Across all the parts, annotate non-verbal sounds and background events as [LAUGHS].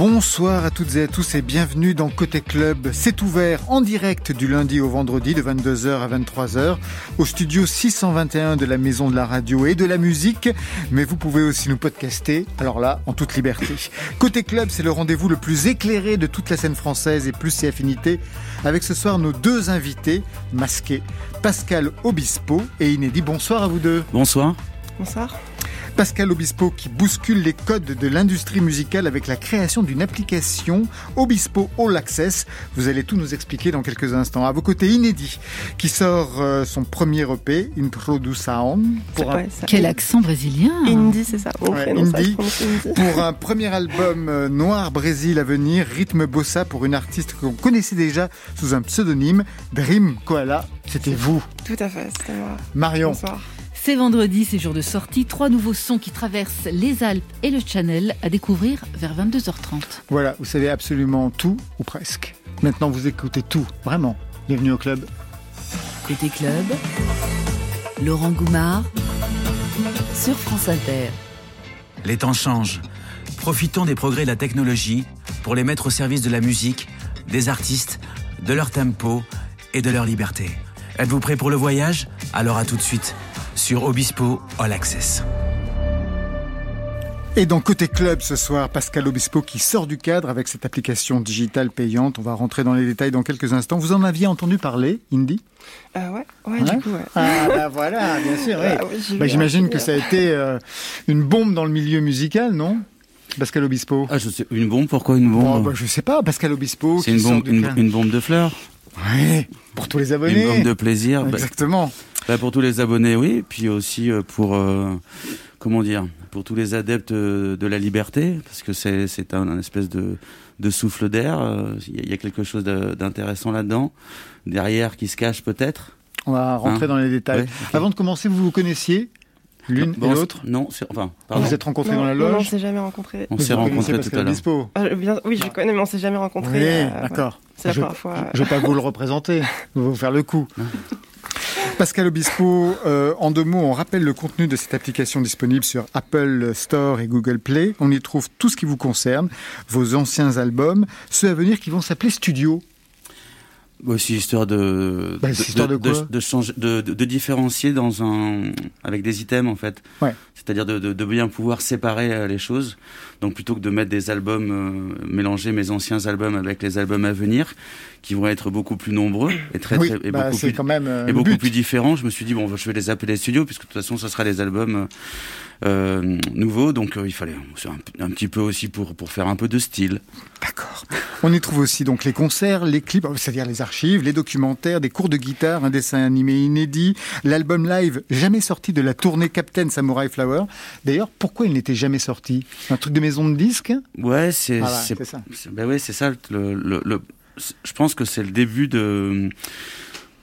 Bonsoir à toutes et à tous et bienvenue dans Côté Club. C'est ouvert en direct du lundi au vendredi de 22h à 23h au studio 621 de la Maison de la Radio et de la Musique. Mais vous pouvez aussi nous podcaster, alors là, en toute liberté. Côté Club, c'est le rendez-vous le plus éclairé de toute la scène française et plus ses affinités avec ce soir nos deux invités masqués, Pascal Obispo et Inédit. Bonsoir à vous deux. Bonsoir. Bonsoir. Pascal Obispo qui bouscule les codes de l'industrie musicale avec la création d'une application Obispo All Access. Vous allez tout nous expliquer dans quelques instants. À vos côtés, Inédit qui sort euh, son premier EP, Introdu Sound. Pour un... Quel accent brésilien Indie, c'est ça. Ouais, indie. Pour un premier album euh, Noir Brésil à venir, rythme bossa pour une artiste qu'on connaissait déjà sous un pseudonyme, Dream Koala. C'était vous. Tout à fait, c'était moi. Marion. Bonsoir. C'est vendredi, c'est jour de sortie. Trois nouveaux sons qui traversent les Alpes et le Channel à découvrir vers 22h30. Voilà, vous savez absolument tout, ou presque. Maintenant, vous écoutez tout, vraiment. Bienvenue au club. Côté club, Laurent Goumard sur France Inter. Les temps changent. Profitons des progrès de la technologie pour les mettre au service de la musique, des artistes, de leur tempo et de leur liberté. Êtes-vous prêt pour le voyage? Alors à tout de suite sur Obispo All Access. Et dans Côté Club ce soir, Pascal Obispo qui sort du cadre avec cette application digitale payante. On va rentrer dans les détails dans quelques instants. Vous en aviez entendu parler, Indy? Euh, ouais, ouais, du coup, ouais. Ah, bah voilà, bien sûr, oui. [LAUGHS] Ah, oui bah, J'imagine que ça a été euh, une bombe dans le milieu musical, non? Pascal Obispo ah, je sais, Une bombe Pourquoi une bombe? Oh, bah, Je sais pas, Pascal Obispo. C'est une, bombe, une, une bombe de fleurs Oui, pour tous les abonnés. Une bombe de plaisir. Exactement. Bah, pour tous les abonnés, oui. Puis aussi euh, pour, euh, comment dire, pour tous les adeptes de la liberté, parce que c'est un, un, espèce de, de souffle d'air. Il y, a quelque chose d'intéressant là-dedans. Derrière, qui se cache peut-être. On va rentrer hein dans les détails. Ouais, okay. Avant de commencer, vous vous connaissiez L'une bon, et l'autre Non, enfin, pardon. Vous êtes rencontrés non, dans la loge Non, on s'est jamais rencontrés. On s'est rencontrés tout à l'heure. Euh, oui, je connais, mais on s'est jamais rencontrés. Oui, euh, d'accord. C'est la je, première fois. Je ne vais pas vous le représenter, je vais [LAUGHS] vous faire le coup. Pascal Obispo, euh, en deux mots, on rappelle le contenu de cette application disponible sur Apple Store et Google Play. On y trouve tout ce qui vous concerne, vos anciens albums, ceux à venir qui vont s'appeler Studio. Aussi histoire de bah, de, histoire de, de, de, changer, de, de, différencier dans un avec des items en fait. Ouais. C'est-à-dire de, de, bien pouvoir séparer euh, les choses. Donc plutôt que de mettre des albums euh, mélanger mes anciens albums avec les albums à venir, qui vont être beaucoup plus nombreux et très, oui, très et bah, beaucoup plus quand même, euh, et beaucoup plus différents. Je me suis dit bon, je vais les appeler studios puisque de toute façon ce sera les albums euh, nouveaux. Donc il fallait un, un, petit peu aussi pour pour faire un peu de style. D'accord. On y trouve aussi donc les concerts, les clips, c'est-à-dire les archives, les documentaires, des cours de guitare, un dessin animé inédit, l'album live jamais sorti de la tournée Captain Samurai Flower. D'ailleurs, pourquoi il n'était jamais sorti? Un truc de maison de disques? Ouais, c'est c'est ça. Ben ouais, c'est ça. Le, le, le, je pense que c'est le début de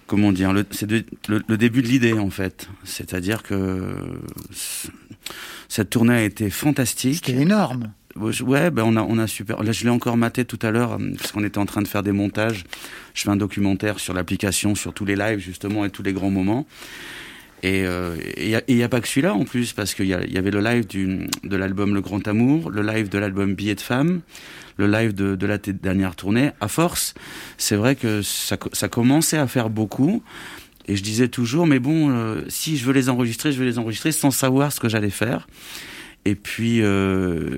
comment dire, c'est le, le, début de l'idée en fait. C'est-à-dire que cette tournée a été fantastique. C'était énorme. Ouais, ben on a on a super. Là, je l'ai encore maté tout à l'heure parce qu'on était en train de faire des montages. Je fais un documentaire sur l'application, sur tous les lives justement et tous les grands moments. Et il euh, n'y a, a, pas que celui-là en plus, parce qu'il y, y, avait le live du, de l'album Le Grand Amour, le live de l'album Billet de femme, le live de, de la dernière tournée. À force, c'est vrai que ça, ça commençait à faire beaucoup. Et je disais toujours, mais bon, euh, si je veux les enregistrer, je vais les enregistrer sans savoir ce que j'allais faire. Et puis, euh,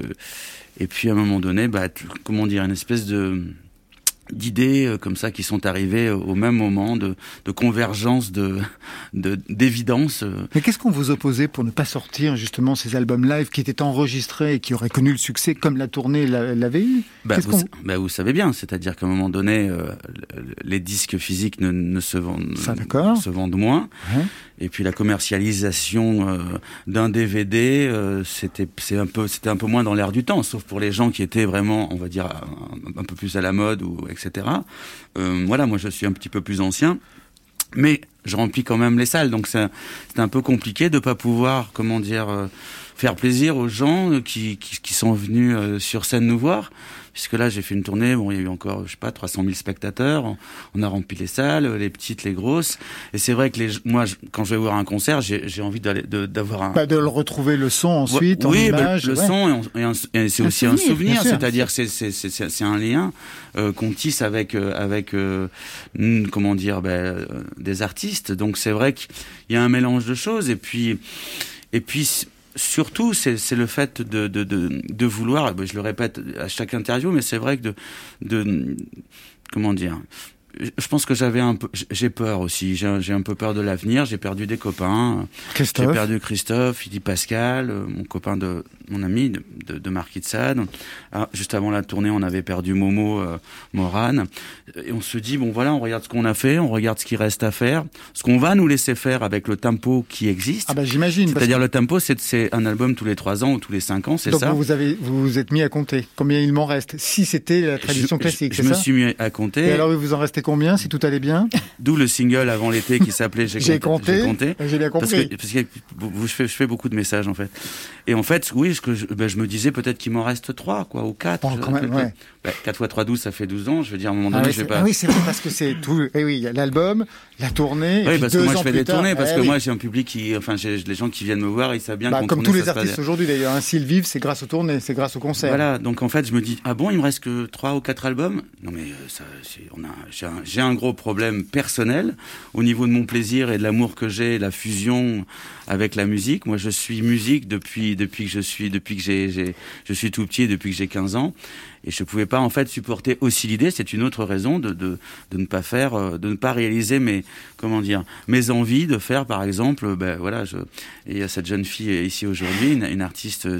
et puis à un moment donné, bah, comment dire, une espèce de d'idées euh, comme ça qui sont arrivées au même moment, de, de convergence, de d'évidence. euh. Mais qu'est-ce qu'on vous opposait pour ne pas sortir justement ces albums live qui étaient enregistrés et qui auraient connu le succès comme la tournée l'avait eu? Bah vous, bah vous, savez bien, c'est-à-dire qu'à un moment donné, euh, les disques physiques ne, ne se, vendent, Ça, se vendent moins. Et puis la commercialisation euh, d'un DVD, euh, c'était c'est un peu c'était un peu moins dans l'air du temps, sauf pour les gens qui étaient vraiment, on va dire, un, un peu plus à la mode ou etc. Euh, voilà, moi je suis un petit peu plus ancien, mais je remplis quand même les salles, donc c'est un peu compliqué de pas pouvoir, comment dire, euh, faire plaisir aux gens qui, qui, qui sont venus euh, sur scène nous voir, puisque là j'ai fait une tournée, bon il y a eu encore je sais pas 300 000 spectateurs, on, a rempli les salles, les petites, les grosses, et c'est vrai que les, moi je- quand je vais voir un concert, j'ai envie d'aller d'avoir un Bah, de le retrouver le son ensuite, en oui, bah, image. le ouais. son, et c'est aussi un souvenir, c'est-à-dire c'est- c'est- c'est un lien euh, qu'on tisse avec euh, avec euh, comment dire ben, euh, des artistes. Donc c'est vrai qu'il y a un mélange de choses et puis et puis surtout c'est le fait de vouloir. ben, Je le répète à chaque interview, mais c'est vrai que de de comment dire. Je pense que j'avais un peu, j'ai peur aussi. J'ai un peu peur de l'avenir. J'ai perdu des copains. J'ai perdu Christophe, Philippe Pascal, euh, mon copain de mon ami de, de, de Marquis de Sade. Ah, juste avant la tournée, on avait perdu Momo euh, Morane. Et on se dit bon voilà, on regarde ce qu'on a fait, on regarde ce qui reste à faire, ce qu'on va nous laisser faire avec le tempo qui existe. Ah bah j'imagine. C'est-à-dire le tempo, c'est un album tous les trois ans ou tous les cinq ans, c'est Donc ça. vous vous avez vous vous êtes mis à compter combien il m'en reste? Si c'était la tradition je, classique, je, je me ça? suis mis à Et compter. alors il vous en combien si tout allait bien [LAUGHS] D'où le single avant l'été qui s'appelait J'ai [LAUGHS] compté. J'ai compté. J'ai bien Parce compris. que, parce que vous- je, fais, je fais beaucoup de messages en fait. Et en fait, oui, ce que je, ben, je me disais peut-être qu'il m'en reste trois, quoi, ou quatre. Bon, Je- quand même, ouais. Ben, 4 fois 3, 12, ça fait 12 ans. Je veux dire, à un moment Ah donné, oui, je vais pas. ah oui, c'est vrai parce que c'est tout. Eh oui, il y a l'album, la tournée. et Oui, parce que moi je fais des tard, tournées, parce eh que oui. moi j'ai un public qui, enfin, les gens qui viennent me voir, ils savent bien Bah, comme tous les artistes aujourd'hui d'ailleurs, hein, s'ils vivent, c'est grâce aux tournées, c'est grâce aux concerts. Voilà, donc en fait, je me dis, ah bon, il me reste que trois ou quatre albums? Non, mais euh, ça, on a, j'ai un, gros problème personnel au niveau de mon plaisir et de l'amour que j'ai, la fusion avec la musique. Moi, je suis musique depuis depuis que je suis depuis que j'ai je suis tout petit, depuis que j'ai 15 ans, et je pouvais pas en fait supporter aussi l'idée. C'est une autre raison de, de de ne pas faire, euh, de ne pas réaliser mes comment dire mes envies de faire, par exemple, euh, ben voilà, je et il y a cette jeune fille ici aujourd'hui, une, une artiste euh,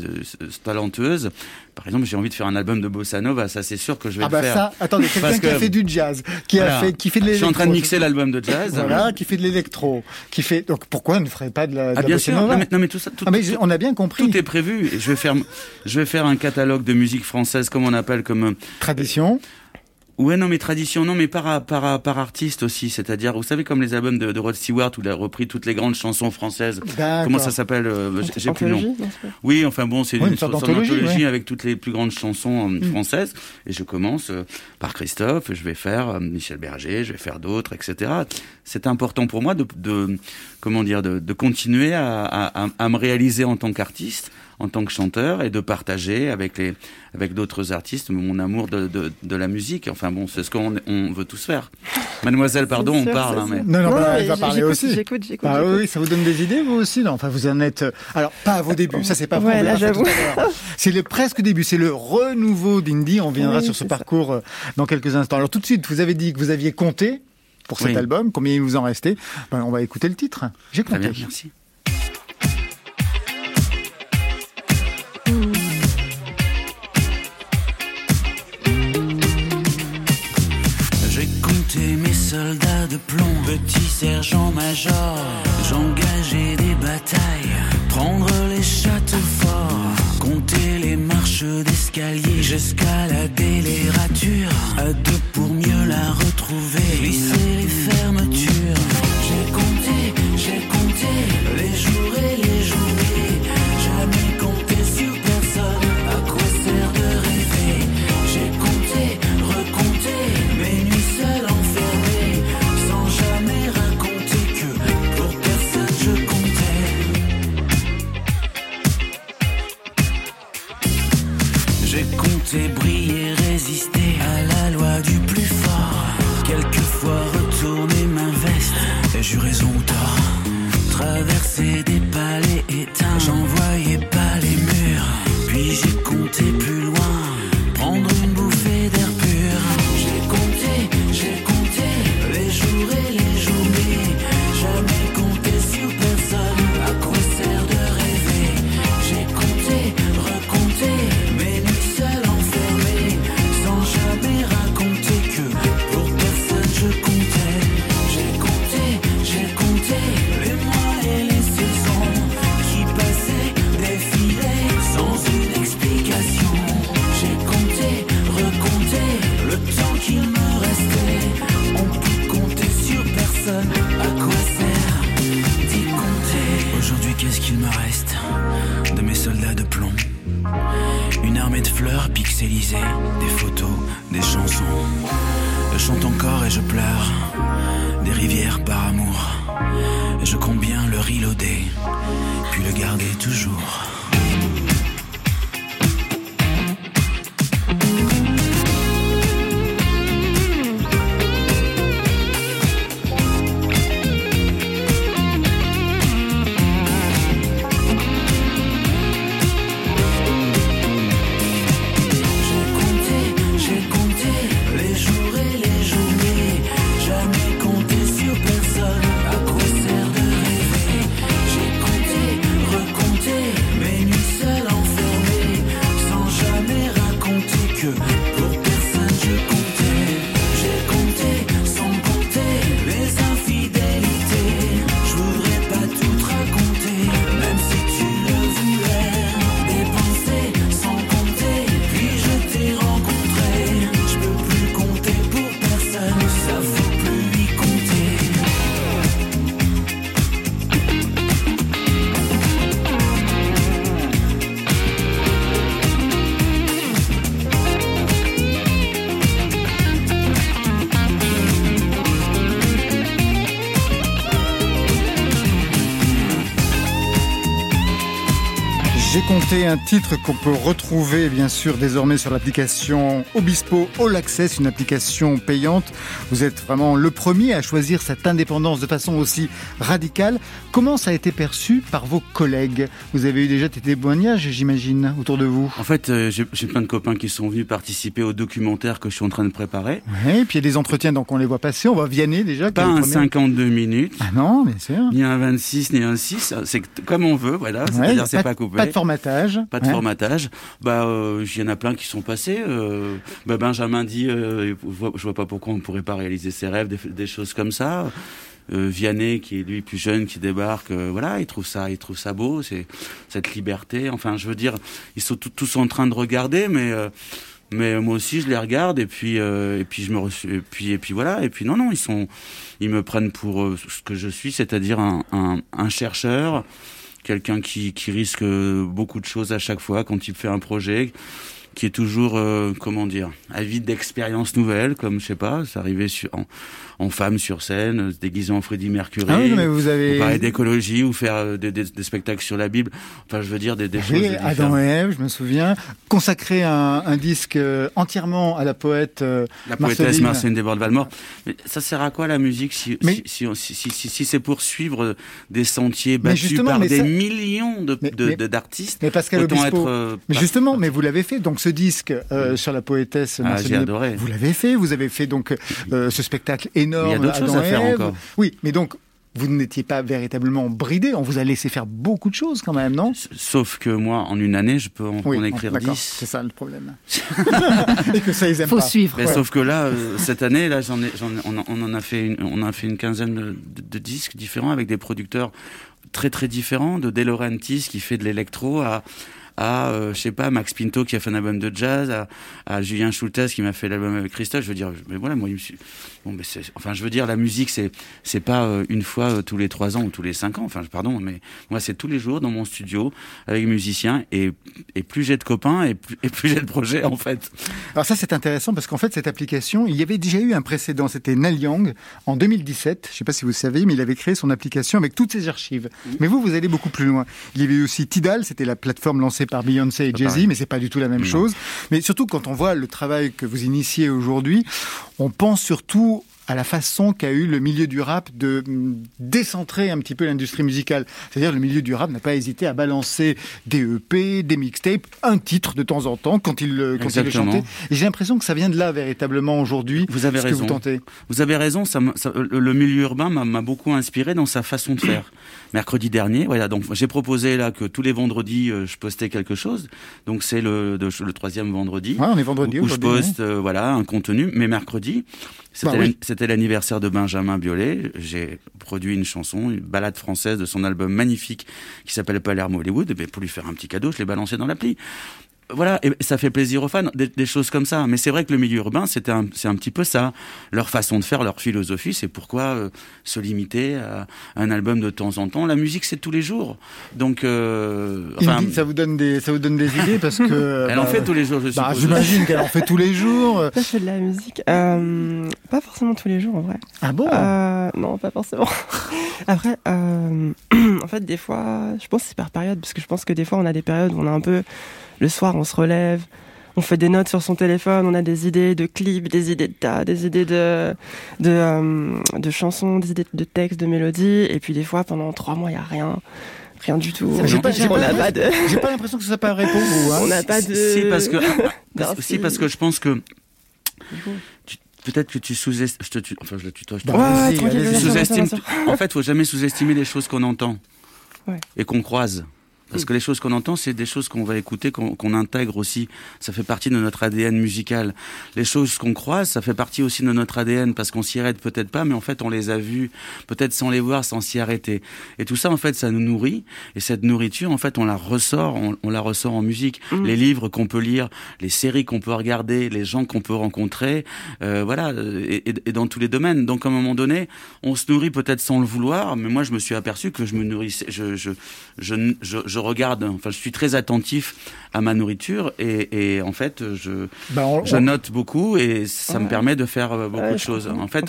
talentueuse. Par exemple, j'ai envie de faire un album de bossa nova. Ça, c'est sûr que je vais Ah le bah faire. ça, attendez, quelqu'un qui a fait du jazz, qui a fait, qui fait de Je l'électro. suis en train de mixer l'album de jazz. Voilà, qui fait de l'électro, qui fait. Donc pourquoi ne ferait pas de la, de Ah la bien bossa sûr. nova Non mais, non, mais tout ça, tout, Ah, mais je- on a bien compris. tout est prévu. Je vais faire, je vais faire un catalogue de musique française, comme on comme euh, Tradition. Ouais, non, mais tradition, non, mais par, par, par artiste aussi. C'est-à-dire, vous savez, comme les albums de, de Rod Stewart, où il a repris toutes les grandes chansons françaises. Comment ça s'appelle euh, j'ai- plus le nom. Oui, enfin bon, c'est Oui, une, une sorte d'anthologie, ouais. avec toutes les plus grandes chansons euh, Mm. françaises. Et je commence euh, par Christophe, je vais faire euh, Michel Berger, je vais faire d'autres, etc. C'est important pour moi de, de comment dire, de, de continuer à, à, à- à me réaliser en tant qu'artiste, en tant que chanteur, et de partager avec les avec d'autres artistes mon amour de, de, de la musique. Enfin bon, c'est ce qu'on on veut tous faire. Mademoiselle, pardon, on parle, hein, mais Non, non, bah, elle va parler aussi. J'écoute, j'écoute. Ah oui, ça vous donne des idées, vous aussi non? Enfin, vous en êtes. Alors, pas à vos débuts, ça c'est pas vrai. Ouais, j'avoue. C'est le presque début, c'est le renouveau d'Indie. On viendra Oui, sur ce ça. parcours euh, dans quelques instants. Alors, tout de suite, vous avez dit que vous aviez compté pour cet Oui. album. Combien il vous en restait? Ben, On va écouter le titre. J'ai très compté. bien, merci. Soldats de plomb, petit sergent-major. J'engageais des batailles, prendre les châteaux forts, compter les marches d'escalier, j'escaladais les ratures, à deux pour mieux la retrouver, lisser les C'est un titre qu'on peut retrouver bien sûr désormais sur l'application Obispo All Access, une application payante. Vous êtes vraiment le premier à choisir cette indépendance de façon aussi radicale. Comment ça a été perçu par vos collègues Vous avez eu déjà des témoignages, j'imagine, autour de vous En fait, euh, j'ai plein de copains qui sont venus participer au documentaire que je suis en train de préparer. Oui, et puis il y a des entretiens, donc on les voit passer. On va Vianney déjà. Pas un 52 minutes. Ah non, bien sûr. Ni un 26, ni un 6. C'est comme on veut, voilà. C'est-à-dire, c'est pas coupé. Pas de formatage. Pas de formatage. Bah, euh, il y en a plein qui sont passés. Euh, bah, Benjamin dit, je vois pas pourquoi on pourrait pas réaliser ses rêves, des, choses comme ça. Vianney, qui est lui plus jeune, qui débarque, voilà, il trouve ça, il trouve ça beau, c'est cette liberté. Enfin, je veux dire, ils sont tous en train de regarder, mais mais moi aussi je les regarde et puis et puis je me puis et puis voilà et puis non non ils sont ils me prennent pour ce que je suis c'est-à-dire un, chercheur quelqu'un qui risque beaucoup de choses à chaque fois quand il fait un projet qui est toujours, euh, comment dire, avide d'expériences nouvelles, comme, je sais pas, ça arrivait sur, en, en femme sur scène, se déguiser en Freddie Mercury, ah oui, mais vous avez... ou parler d'écologie, ou faire euh, des, des, des, spectacles sur la Bible, enfin, je veux dire, des, des oui, choses Adam et Ève, je me souviens, consacrer un, un disque euh, entièrement à la poète La poétesse Marceline. Desbordes-Valmort. Mais ça sert à quoi, la musique, si, mais... si, si, si, si, si c'est pour suivre des sentiers battus par des ça... millions d'artistes de, mais, mais Pascal autant Obispo, être... mais justement, mais vous l'avez fait, donc ce disque euh, sur la poétesse ah, j'ai adoré. Vous l'avez fait, vous avez fait donc euh, ce spectacle énorme. Il y a d'autres choses à faire encore. Oui, mais donc vous n'étiez pas véritablement bridé, on vous a laissé faire beaucoup de choses quand même, non? Sauf que moi, en une année, je peux en, oui, en écrire 10. C'est ça le problème. [LAUGHS] Et que ça, ils aiment Faut pas. suivre. Mais Sauf que là, euh, cette année, là, j'en ai, j'en ai, on, on, en a fait une, on a fait une quinzaine de, de, de disques différents avec des producteurs très très différents, de De Laurentiis qui fait de l'électro à à, euh, je sais pas, Max Pinto qui a fait un album de jazz, à, à Julien Schultes qui m'a fait l'album avec Christophe. Je veux dire, mais voilà, moi, je me suis... bon, mais enfin, je veux dire, la musique, c'est, c'est pas euh, une fois euh, tous les trois ans ou tous les cinq ans. Enfin, pardon, mais moi, c'est tous les jours dans mon studio avec musiciens et, et plus j'ai de copains et plus, et plus j'ai de projets, en fait. Alors ça, c'est intéressant parce qu'en fait, cette application, il y avait déjà eu un précédent. C'était Nal Young en 2017. Je sais pas si vous savez, mais il avait créé son application avec toutes ses archives. Mais vous, vous allez beaucoup plus loin. Il y avait aussi Tidal, c'était la plateforme lancée par Beyoncé et Jay-Z, mais c'est pas du tout la même Non. chose. Mais surtout quand on voit le travail que vous initiez aujourd'hui, on pense surtout à la façon qu'a eu le milieu du rap de mm, décentrer un petit peu l'industrie musicale. C'est-à-dire le milieu du rap n'a pas hésité à balancer des EP, des mixtapes, un titre de temps en temps quand il, le- quand il le chantait. J'ai l'impression que ça vient de là véritablement aujourd'hui. Vous avez ce que raison. vous tentez. Vous avez raison, ça, ça- le milieu urbain m'a- beaucoup inspiré dans sa façon de faire. [COUGHS] Mercredi dernier, voilà, donc j'ai proposé là que tous les vendredis euh, je postais quelque chose. Donc c'est le, troisième vendredi. Ouais, on est vendredi où, où je poste euh, voilà un contenu, mais mercredi, c'était Bah oui. C'était l'anniversaire de Benjamin Biolay. J'ai produit une chanson, une balade française de son album magnifique qui s'appelle Palermo Hollywood. Et bien, pour lui faire un petit cadeau, je l'ai balancé dans l'appli. Voilà, et ça fait plaisir aux fans, des, choses comme ça. Mais c'est vrai que le milieu urbain, c'était c'est un petit peu ça. Leur façon de faire, leur philosophie, c'est pourquoi euh, se limiter à un album de temps en temps. La musique, c'est tous les jours. Donc, euh, enfin, ça vous donne des, ça vous donne des idées parce que. [LAUGHS] Elle en bah, fait tous les jours, je bah, J'imagine qu'elle en fait tous les jours. [LAUGHS] je fais de la musique, euh, pas forcément tous les jours en vrai. Ah bon? Non, pas forcément. [LAUGHS] Après, [CLEARS THROAT] en fait, des fois, je pense que c'est par période parce que je pense que des fois, on a des périodes où on a un peu le soir, on se relève, on fait des notes sur son téléphone, on a des idées de clips, des idées de tas, des idées de de, euh, de chansons, des idées de textes, de mélodies, et puis des fois pendant trois mois il y a rien. Rien du tout. J'ai pas, pas, de... pas l'impression que ça pas répondre. Hein. [LAUGHS] On n'a pas de. Si parce que, parce que je pense que peut-être que tu sous-estimes. Je te, enfin, je le tutoie. Je te ouais, sous-estimes. En fait, faut jamais sous-estimer les choses qu'on entend ouais. et qu'on croise. Parce que les choses qu'on entend, c'est des choses qu'on va écouter, qu'on intègre aussi. Ça fait partie de notre ADN musical. Les choses qu'on croise, ça fait partie aussi de notre ADN parce qu'on s'y arrête peut-être pas, mais en fait, on les a vues, peut-être sans les voir, sans s'y arrêter. Et tout ça, en fait, ça nous nourrit. Et cette nourriture, en fait, on la ressort, on, la ressort en musique. Mmh. Les livres qu'on peut lire, les séries qu'on peut regarder, les gens qu'on peut rencontrer, euh, voilà, et, et, dans tous les domaines. Donc, à un moment donné, on se nourrit peut-être sans le vouloir, mais moi, je me suis aperçu que je me nourrissais, je, je, je, je je regarde, enfin, je suis très attentif à ma nourriture et, et en fait, je, bah, je note beaucoup et ça me permet de faire euh, beaucoup de choses. En fait,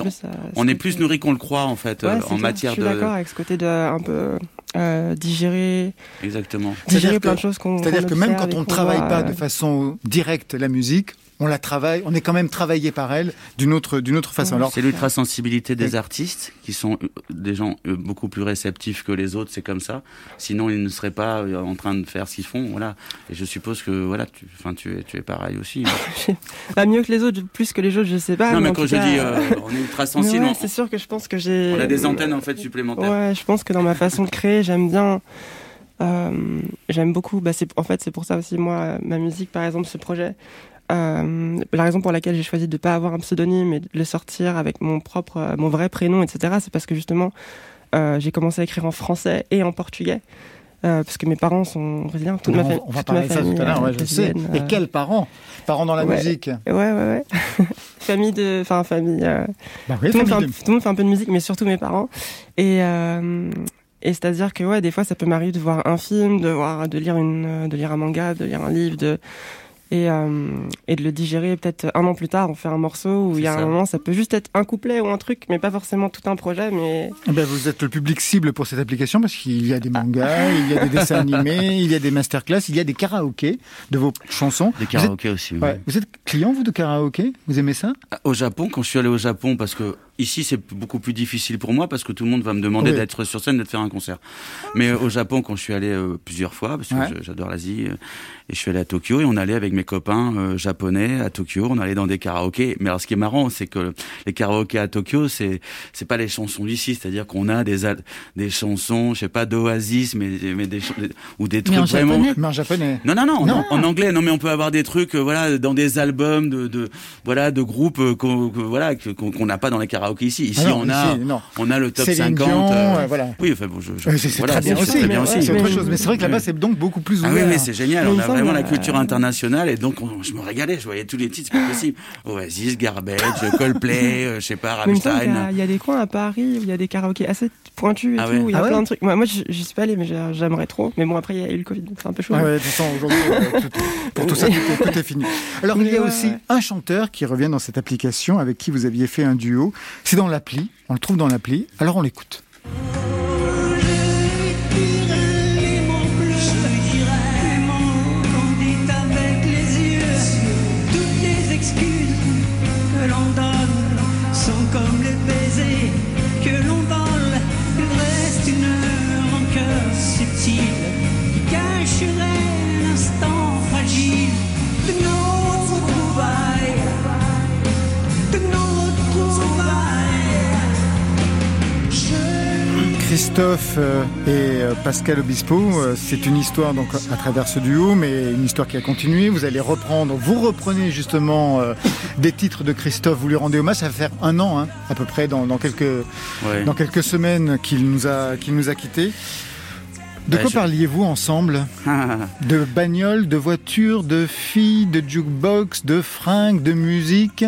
on, est plus nourri qu'on le croit en fait euh, en matière de. Je suis d'accord avec ce côté de un peu euh, digérer. Exactement. Digérer plein de choses qu'on. C'est-à-dire que même quand on ne travaille pas de façon directe la musique, on la travaille, on est quand même travaillé par elle d'une autre, d'une autre façon. Alors, c'est l'ultra-sensibilité des artistes qui sont euh, des gens euh, beaucoup plus réceptifs que les autres, c'est comme ça. Sinon, ils ne seraient pas euh, en train de faire ce qu'ils font, voilà. Et je suppose que, voilà, tu, enfin, tu es, tu es pareil aussi. [LAUGHS] pas mieux que les autres, plus que les autres, je sais pas. Non, mais, quand je dis, [LAUGHS] on est ultra sensible. c'est sûr que je pense que j'ai. On a des antennes, en fait, supplémentaires. Ouais, je pense que dans ma façon de créer, j'aime bien. j'aime beaucoup, bah en fait c'est pour ça aussi moi ma musique par exemple ce projet euh, la raison pour laquelle j'ai choisi de ne pas avoir un pseudonyme et de le sortir avec mon propre, euh, mon vrai prénom, etc., c'est parce que justement, euh, j'ai commencé à écrire en français et en portugais. Euh, parce que mes parents sont brésiliens. Toute ma on va parler de ça tout à l'heure, ouais, je sais. Et quels parents? Parents dans la musique Ouais, ouais, ouais. [LAUGHS] famille de. Enfin, famille. Bah oui, tout, famille de... tout, le monde fait un peu de musique, mais surtout mes parents. Et. et c'est-à-dire que ouais, des fois, ça peut m'arriver de voir un film, de voir, de lire une, de lire un manga, de lire un livre, de et, euh, et de le digérer peut-être un an plus tard, on fait un morceau où il y a un moment, ça peut juste être un couplet ou un truc, mais pas forcément tout un projet. Mais eh ben vous êtes le public cible pour cette application parce qu'il y a des mangas, il y a des dessins [LAUGHS] animés, il y a des masterclass, il y a des karaokés de vos chansons. Des karaokés aussi. Oui. Vous êtes client vous de karaoké Vous aimez ça? Au Japon, quand je suis allé au Japon, parce que Ici, c'est beaucoup plus difficile pour moi parce que tout le monde va me demander d'être sur scène, de faire un concert. Mais euh, au Japon, quand je suis allé euh, plusieurs fois, parce que j'adore l'Asie, euh, et je suis allé à Tokyo et on allait avec mes copains japonais à Tokyo, on allait dans des karaokés. Mais alors, ce qui est marrant, c'est que les karaokés à Tokyo, c'est c'est pas les chansons d'ici, c'est-à-dire qu'on a des des chansons, je sais pas, d'Oasis, mais mais des ou des trucs vraiment. Mais en japonais. Non, non, non, non. En, anglais. Non, mais on peut avoir des trucs, voilà, dans des albums de, de voilà de groupes qu'on voilà qu'on n'a pas dans les karaokés ici. Ici, ah on, a, on a le top 50. Euh, voilà. Oui, enfin, bon, je, c'est très bien aussi. C'est autre chose. Mais c'est vrai que là-bas, c'est donc beaucoup plus ouvert. Ah oui, mais c'est génial. on a vraiment la culture internationale et donc je me régalais. Je voyais tous les titres, c'est pas possible. Oasis, Garbage, [LAUGHS] Coldplay, euh, je sais pas, Rammstein. Il y, a des coins à Paris où il y a des karaokés assez pointus et ah tout. Il y a plein de trucs. Moi, je suis pas allé, mais j'aimerais trop. Mais bon, après, il y a eu le Covid, donc c'est un peu chaud. Ah ouais, aujourd'hui, euh, pour tout ça, tout est fini. Alors, il y a aussi un chanteur qui revient dans cette application avec qui vous aviez fait un duo. C'est dans l'appli. On le trouve dans l'appli. Alors on l'écoute. Christophe euh, et euh, Pascal Obispo, euh, c'est une histoire donc à travers ce duo, mais une histoire qui a continué. Vous allez reprendre, vous reprenez justement des titres de Christophe, vous lui rendez hommage. Ça va faire un an hein, à peu près dans, quelques dans quelques semaines qu'il nous a qu'il nous a quittés. De quoi parliez-vous ensemble? [LAUGHS] De bagnole, de voiture, de filles, de jukebox, de fringues, de musique?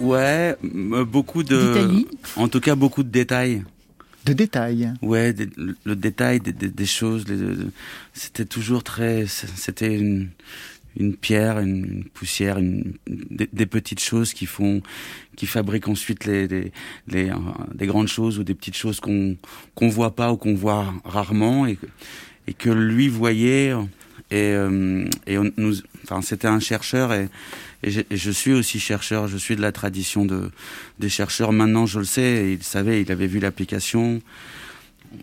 Ouais, beaucoup de. D'Italie En tout cas, beaucoup de détails. De détails Ouais, le, détail des, choses. les- C'était toujours très. C'était une, une pierre, une, poussière, une, des, petites choses qui font, qui fabriquent ensuite les, les, euh, des grandes choses ou des petites choses qu'on qu'on voit pas ou qu'on voit rarement et, et que lui voyait. Et, euh, et on nous, enfin, c'était un chercheur et, et, je, et je suis aussi chercheur. Je suis de la tradition de des chercheurs. Maintenant, je le sais. il savait, il avait vu l'application.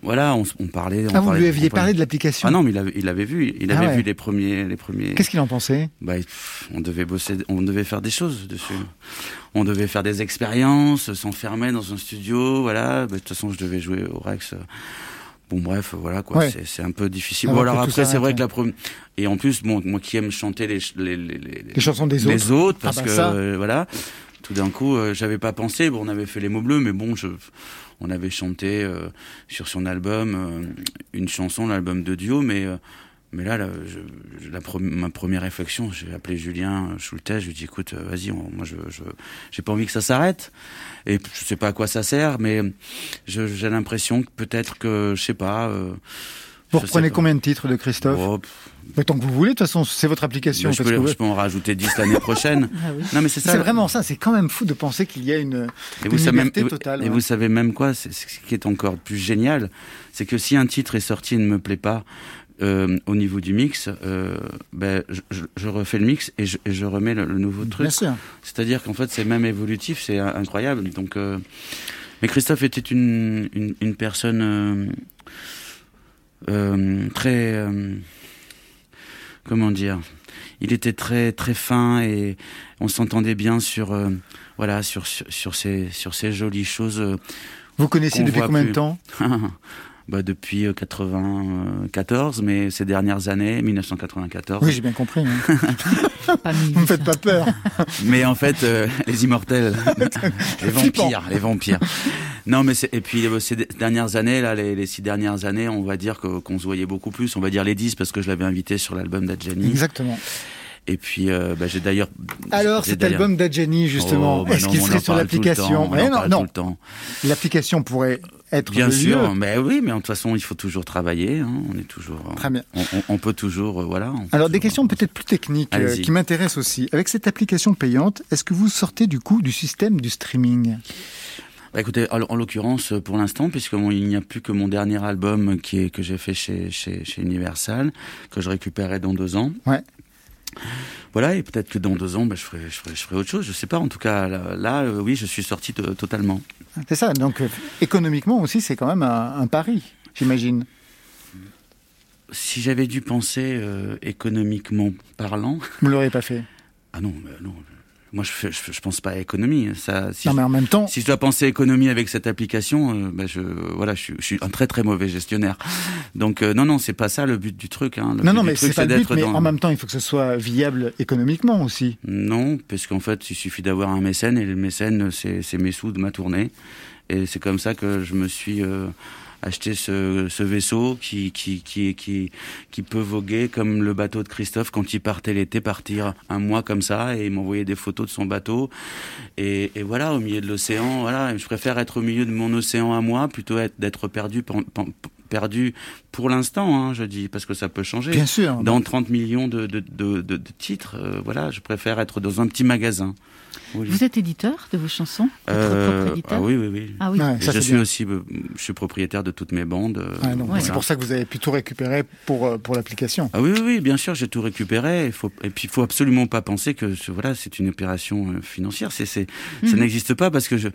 Voilà, on, on parlait. on Ah, vous parlait- lui aviez parlait- parlé de l'application Ah non, mais il avait, il avait vu. Il Ah avait ouais. vu les premiers, les premiers. Qu'est-ce qu'il en pensait? Bah, on devait bosser, on devait faire des choses dessus. On devait faire des expériences, s'enfermer dans un studio, voilà. Bah, De toute façon, je devais jouer au Rex. Bon, bref, voilà quoi. Ouais. C'est, c'est un peu difficile. Bon, alors après, c'est vrai ouais. que la première. Et en plus, bon, moi qui aime chanter les, les, les, les, Les chansons des autres les autres, Ah parce bah que euh, voilà. Tout d'un coup, euh, j'avais pas pensé. Bon, on avait fait les mots bleus, mais bon, je, on avait chanté euh, sur son album euh, une chanson, l'album de duo, mais euh, mais là, là, je, la ma première réflexion, j'ai appelé Julien Schultes, je lui ai dit écoute, euh, vas-y, moi je je j'ai pas envie que ça s'arrête. Et je sais pas à quoi ça sert, mais je- j'ai l'impression que peut-être que je sais pas. euh, Vous reprenez combien de titres de Christophe Oh, pff, Bah, Tant que vous voulez, de toute façon, c'est votre application. bah, je, parce peux, que vous- je peux en rajouter 10 l'année [LAUGHS] prochaine. Ah oui. Non mais c'est ça. C'est vraiment ça, c'est quand même fou de penser qu'il y a une, Et une vous, liberté totale. et ouais. vous savez même quoi C'est ce qui est encore plus génial, c'est que si un titre est sorti et ne me plaît pas euh, au niveau du mix, euh, ben, je, je- refais le mix et je, et je remets le, le nouveau truc. C'est-à-dire qu'en fait, c'est même évolutif, c'est in- incroyable. Donc, euh, mais Christophe était une, une, une personne euh, euh, très, euh, comment dire, il était très très fin et on s'entendait bien sur, euh, voilà, sur sur, sur ces sur ces jolies choses. Vous connaissiez qu'on depuis combien de temps? [LAUGHS] bah, depuis euh, 94, mais ces dernières années, 1994. Oui, j'ai bien compris. hein. [LAUGHS] Pas Vous [LAUGHS] me faites pas peur. Mais en fait, euh, les immortels, [LAUGHS] les vampires, les vampires. Non, mais et puis euh, ces dernières années, là, les, les six dernières années, on va dire que- qu'on se voyait beaucoup plus. On va dire les dix parce que je l'avais invité sur l'album d'Adjani. Exactement. Et puis, euh, bah, j'ai d'ailleurs. Alors, cet album d'Adjani, justement, Oh, bah est-ce qu'il serait sur l'application non, non. L'application pourrait être Bien le sûr, lieu. mais oui, mais de toute façon, il faut toujours travailler. hein, on est toujours. Très bien. On, on- on peut toujours, euh, voilà. Alors, des questions peut-être plus techniques euh, qui m'intéressent aussi. Avec cette application payante, est-ce que vous sortez du coup du système du streaming? Bah, écoutez, en, en l'occurrence, pour l'instant, puisque il n'y a plus que mon dernier album qui est que j'ai fait chez, chez, chez Universal, que je récupérerai dans deux ans. Ouais. Voilà, et peut-être que dans deux ans, bah, je, ferai, je, ferai, je ferai autre chose. Je sais pas. En tout cas, là, là, euh, oui, je suis sorti to- totalement. C'est ça. Donc, euh, économiquement aussi, c'est quand même un, un pari, j'imagine. Si j'avais dû penser euh, économiquement parlant, Vous ne l'auriez pas fait. ah non, bah, non. Moi, je, fais, je, je pense pas à économie. Ça, si non, je- mais en même temps, Si je dois penser économie avec cette application, euh, bah, je voilà, je suis, je suis un très très mauvais gestionnaire. Donc euh, non non, c'est pas ça le but du truc. Hein. Le non, non, mais c'est pas le but, mais dans- en même temps, il faut que ce soit viable économiquement aussi. Non, parce qu'en fait, il suffit d'avoir un mécène et le mécène, c'est c'est mes sous de ma tournée. Et c'est comme ça que je me suis euh, acheté ce, ce vaisseau qui, qui, qui, qui, qui peut voguer comme le bateau de Christophe quand il partait l'été, partir un mois comme ça et il m'envoyait des photos de son bateau. Et, et voilà, au milieu de l'océan, voilà, je préfère être au milieu de mon océan à moi plutôt être- d'être perdu, perdu pour l'instant, hein, je dis, parce que ça peut changer. Bien sûr. Dans 30 millions de, de, de, de- de titres, euh, voilà, je préfère être dans un petit magasin. Oui. Vous êtes éditeur de vos chansons Votre Euh, propre éditeur ah oui, oui, oui. Ah oui. Ouais, Et ça, je suis bien. aussi, euh, je suis propriétaire de toutes mes bandes. Ah, non, Ouais. C'est pour ça que vous avez pu tout récupérer pour, pour l'application. Ah oui, oui, oui, bien sûr, j'ai tout récupéré. Il faut, et puis, il faut absolument pas penser que ce- voilà, c'est une opération financière. C'est, c'est, ça Mhm. n'existe pas parce que je.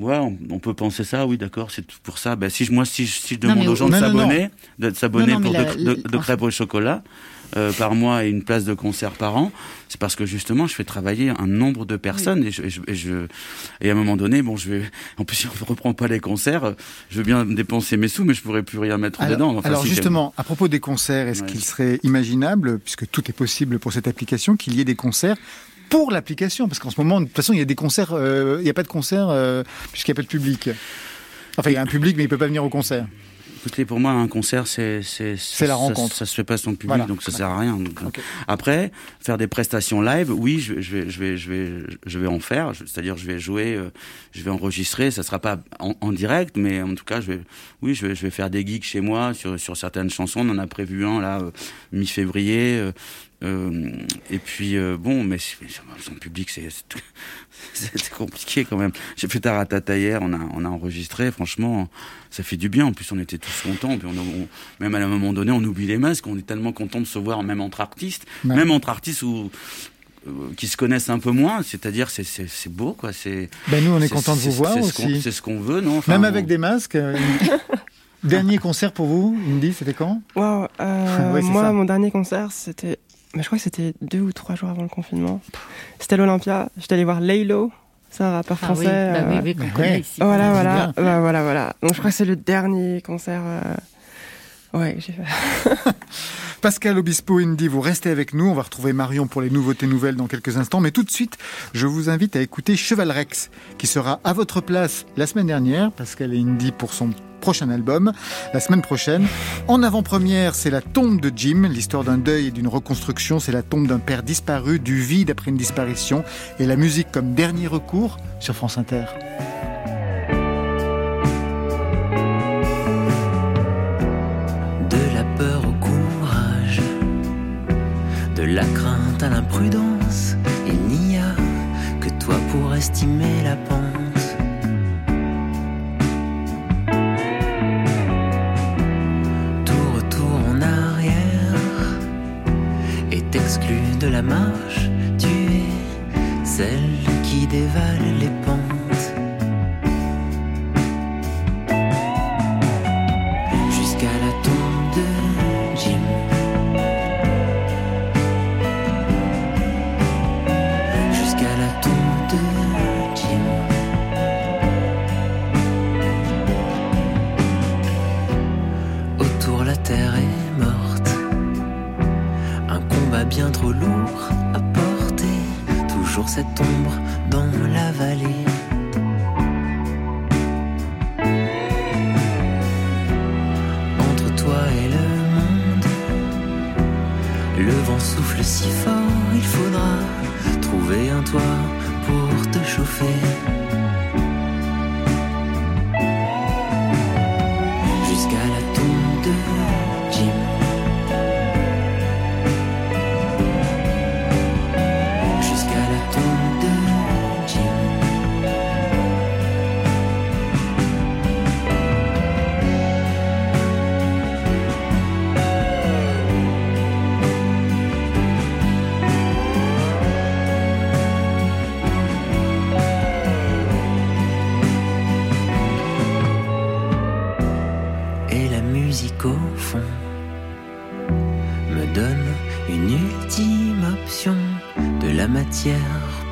Ouais, on, on peut penser ça, oui, d'accord, c'est pour ça. Ben, si je, moi, si, je- si je Non, demande mais aux gens de Non, non, s'abonner, de s'abonner Non, non, pour la- deux- la- deux crêpes au chocolat euh, par mois et une place de concert par an, c'est parce que justement, je fais travailler un nombre de personnes et, je, et, je, et, je- et à un moment donné, bon, je vais, en plus, [LAUGHS] si on ne reprend pas les concerts, je veux bien dépenser mes sous, mais je pourrais plus rien mettre Alors, dedans. Enfin, alors si justement, à propos des concerts, est-ce Ouais. qu'il serait imaginable, puisque tout est possible pour cette application, qu'il y ait des concerts pour l'application Parce qu'en ce moment, de toute façon, il y a des concerts, euh, il n'y a pas de concert euh, puisqu'il n'y a pas de public. Enfin, il y a un public, mais il peut pas venir au concert. Écoutez, pour moi, un concert, c'est c'est la rencontre. Ça, se fait pas sans public, donc ça sert à rien. Après, faire des prestations live, oui, je, je, vais, je vais, je vais, je vais en faire. C'est-à-dire, je vais jouer, euh, je vais enregistrer. Ça sera pas en, direct, mais en tout cas, je vais, oui, je vais, je vais faire des gigs chez moi sur sur certaines chansons. On en a prévu un là euh, mi-février. Euh, et puis euh, bon, mais son public, [LAUGHS] c'est compliqué quand même. J'ai fait Taratata hier, on a on a enregistré. Franchement, ça fait du bien. En plus, on était tous contents. Puis on, même à un moment donné, on oublie les masques. On est tellement content de se voir, même entre artistes, même entre artistes ou euh, qui se connaissent un peu moins, c'est-à-dire c'est c'est beau quoi. C'est ben nous on est, content de vous voir aussi. C'est ce qu'on veut, non? Même avec des masques. [LAUGHS] dernier concert pour vous, Indy, c'était quand? Wow, [LAUGHS] Moi, mon dernier concert, c'était mais je crois que c'était deux ou trois jours avant le confinement. C'était à l'Olympia. J'étais allé voir Laylo. C'est un rappeur ah français. Bah oui, oui, qu'on euh, connaît ici. Voilà, voilà, bah, voilà, voilà. Donc je crois que c'est le dernier concert. Euh... Ouais, j'ai fait. [LAUGHS] Pascal Obispo Indy, vous restez avec nous. On va retrouver Marion pour les nouveautés nouvelles dans quelques instants. Mais tout de suite, je vous invite à écouter Cheval Rex, qui sera à votre place la semaine dernière. Pascal et Indy pour son prochain album, la semaine prochaine. En avant-première, c'est La tombe de Jim, l'histoire d'un deuil et d'une reconstruction. C'est la tombe d'un père disparu, du vide après une disparition. Et la musique comme dernier recours sur France Inter. De la peur au courage, de la crainte à l'imprudence, il n'y a que toi pour estimer la pente de la marche, tu es celle qui dévale les pentes. Combat bien trop lourd cette ombre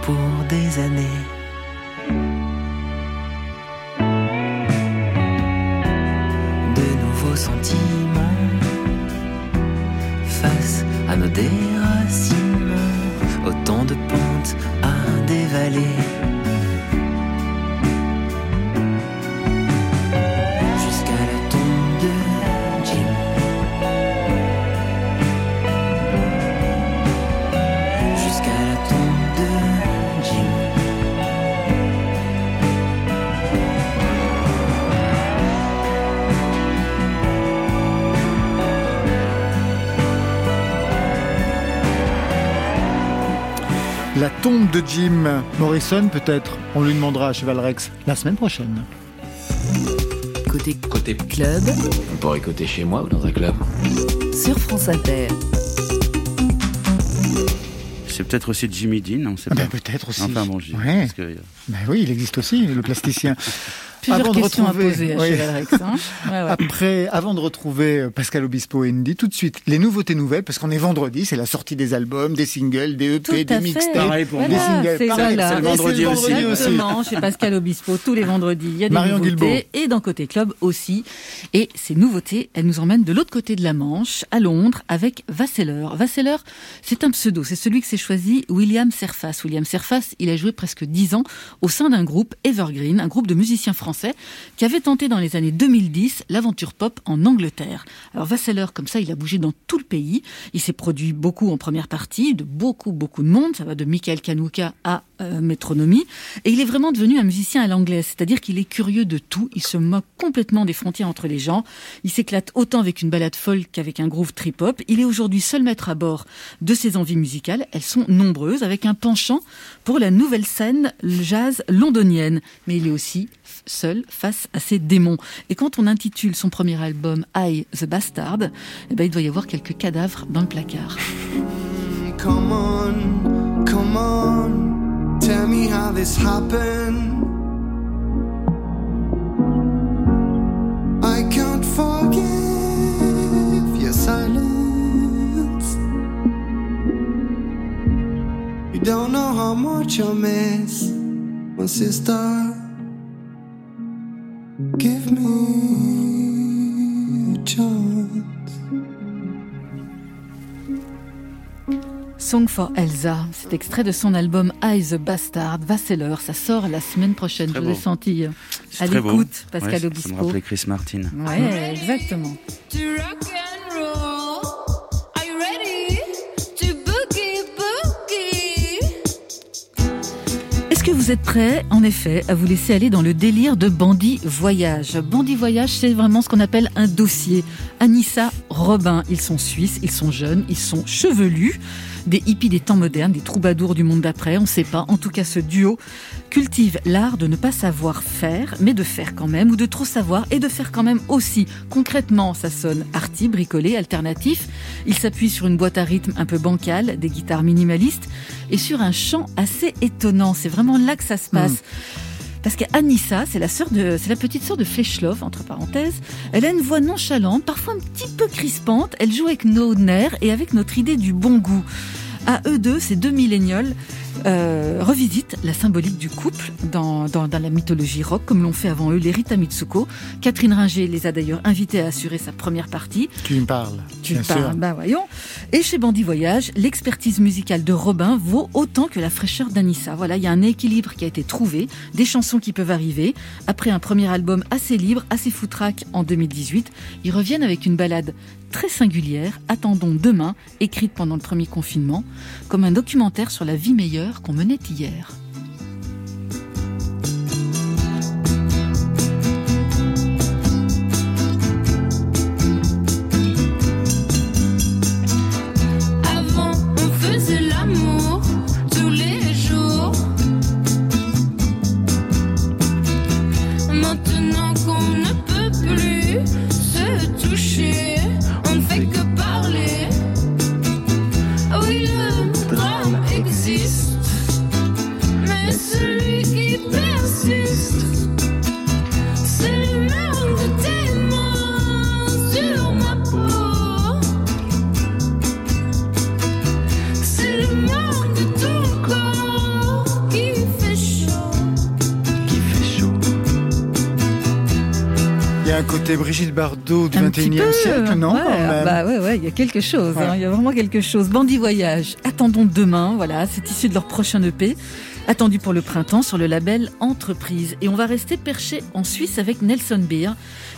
tombe de Jim Morrison, peut-être. On lui demandera à Cheval Rex la semaine prochaine. Côté, côté club. On pourrait écouter chez moi ou dans un club. Sur France Inter. C'est peut-être aussi Jimmy Dean, on sait ah pas. Ben peut-être aussi. Enfin bon, ouais. que... ben oui, il existe aussi, le plasticien. [LAUGHS] avant de retrouver, hein. [LAUGHS] Après, avant de retrouver euh, Pascal Obispo et Indy, tout de suite, les nouveautés nouvelles, parce qu'on est vendredi, c'est la sortie des albums, des singles, des EP, des mixtapes, pareil pour des singles. C'est le vendredi, aussi. Exactement, chez Pascal Obispo, tous les vendredis, il y a des nouveautés. Et dans Côté Club aussi. Et ces nouveautés, elles nous emmènent de l'autre côté de la Manche, à Londres, avec Vasseller. Vasseller, c'est un pseudo, c'est celui que s'est choisi William Serfas. William Serfas, il a joué presque dix ans au sein d'un groupe Evergreen, un groupe de musiciens français qui avait tenté dans les années 2010 l'aventure pop en Angleterre. Alors Vasseler, comme ça, il a bougé dans tout le pays. Il s'est produit beaucoup en première partie, de beaucoup, beaucoup de monde. Ça va de Michael Kanuka à euh. Et il est vraiment devenu un musicien à l'anglaise, c'est-à-dire qu'il est curieux de tout. Il se moque complètement des frontières entre les gens. Il s'éclate autant avec une balade folle qu'avec un groove trip-hop. Il est aujourd'hui seul maître à bord de ses envies musicales. Elles sont nombreuses, avec un penchant pour la nouvelle scène jazz londonienne. Mais il est aussi seul face à ses démons. Et quand on intitule son premier album I the Bastard, eh ben, il doit y avoir quelques cadavres dans le placard. Come on, come on, tell me how this happened. I can't forgive your silence. You don't know how much I miss my sister. Give me a chance. Song for Elsa, c'est extrait de son album I the Bastard, Vasseller, ça sort la semaine prochaine, je l'ai senti euh, à l'écoute, Pascal ouais, Obispo. Ça me rappelait Chris Martin. Ouais, exactement. Vous êtes prêts, en effet, à vous laisser aller dans le délire de Bandit Voyage. Bandit Voyage, c'est vraiment ce qu'on appelle un dossier. Anissa, Robin, ils sont suisses, ils sont jeunes, ils sont chevelus des hippies des temps modernes, des troubadours du monde d'après, on ne sait pas. En tout cas, ce duo cultive l'art de ne pas savoir faire, mais de faire quand même, ou de trop savoir et de faire quand même aussi. Concrètement, ça sonne arty, bricolé, alternatif. Il s'appuie sur une boîte à rythme un peu bancale, des guitares minimalistes, et sur un chant assez étonnant. C'est vraiment là que ça se passe. Hmm. Parce qu'Anissa, c'est la c'est la petite sœur de Flechlov, entre parenthèses. Elle a une voix nonchalante, parfois un petit peu crispante. Elle joue avec nos nerfs et avec notre idée du bon goût. À eux deux, ces deux millénioles, euh, revisite la symbolique du couple dans, dans, dans la mythologie rock, comme l'ont fait avant eux les Rita Mitsuko. Catherine Ringer les a d'ailleurs invités à assurer sa première partie. Tu me parles. Tu me parles, bah voyons. Et chez Bandit Voyage, l'expertise musicale de Robin vaut autant que la fraîcheur d'Anissa. Voilà, il y a un équilibre qui a été trouvé, des chansons qui peuvent arriver. Après un premier album assez libre, assez foutraque en 2018, ils reviennent avec une balade très singulière, Attendons demain, écrite pendant le premier confinement, comme un documentaire sur la vie meilleure qu'on menait hier. Côté Brigitte Bardot du 21e siècle, non ouais, bah ouais, ouais, il y a quelque chose. Hein, il y a vraiment quelque chose. Bandit Voyage, attendons demain. Voilà, c'est issu de leur prochain EP, attendu pour le printemps sur le label Entreprise. Et on va rester perché en Suisse avec Nelson Beer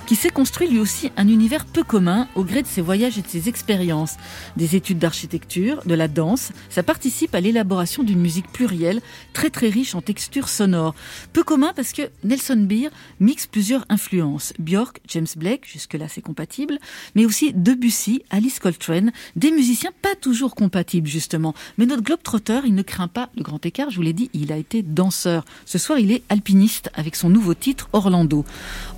qui s'est construit lui aussi un univers peu commun au gré de ses voyages et de ses expériences. Des études d'architecture, de la danse, ça participe à l'élaboration d'une musique plurielle, très très riche en textures sonores. Peu commun parce que Nelson Beer mixe plusieurs influences. Björk, James Blake, jusque-là c'est compatible, mais aussi Debussy, Alice Coltrane, des musiciens pas toujours compatibles justement. Mais notre globe-trotteur, il ne craint pas le grand écart, je vous l'ai dit, il a été danseur. Ce soir, il est alpiniste avec son nouveau titre Orlando.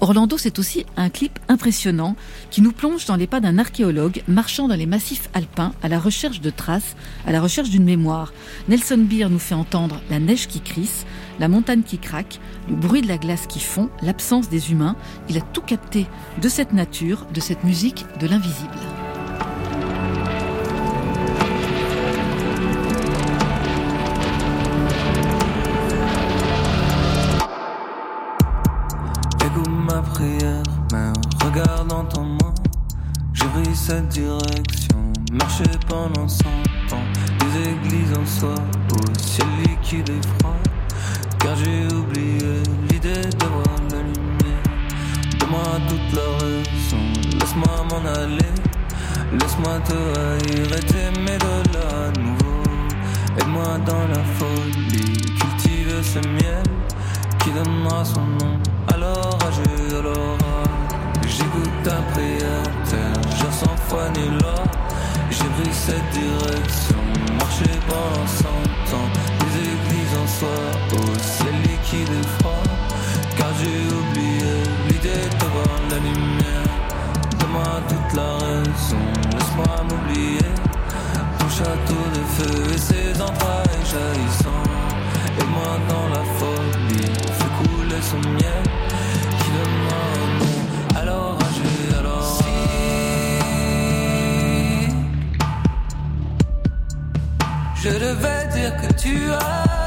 Orlando, c'est aussi un clip impressionnant qui nous plonge dans les pas d'un archéologue marchant dans les massifs alpins à la recherche de traces, à la recherche d'une mémoire. Nelson Beer nous fait entendre la neige qui crisse, la montagne qui craque, le bruit de la glace qui fond, l'absence des humains. Il a tout capté de cette nature, de cette musique, de l'invisible. Regarde dans ton main, j'ai pris cette direction. Marcher pendant cent ans, des églises en soi, au ciel liquide et froid. Car j'ai oublié l'idée d'avoir la lumière. Donne-moi toute la raison, laisse-moi m'en aller. Laisse-moi te haïr et t'aimer de la nouveau. Aide-moi dans la folie, cultive ce miel qui donnera son nom J'écoute ta prière, terre, je sans foi ni loi. J'ai pris cette direction, marché pendant cent ans. Des églises en soi, au ciel liquide et froid. Car j'ai oublié l'idée de voir la lumière. Donne-moi toute la raison, laisse-moi m'oublier. Ton château de feu et ses entrailles jaillissant. Et moi dans la folie, fais couler son miel je devais dire que tu as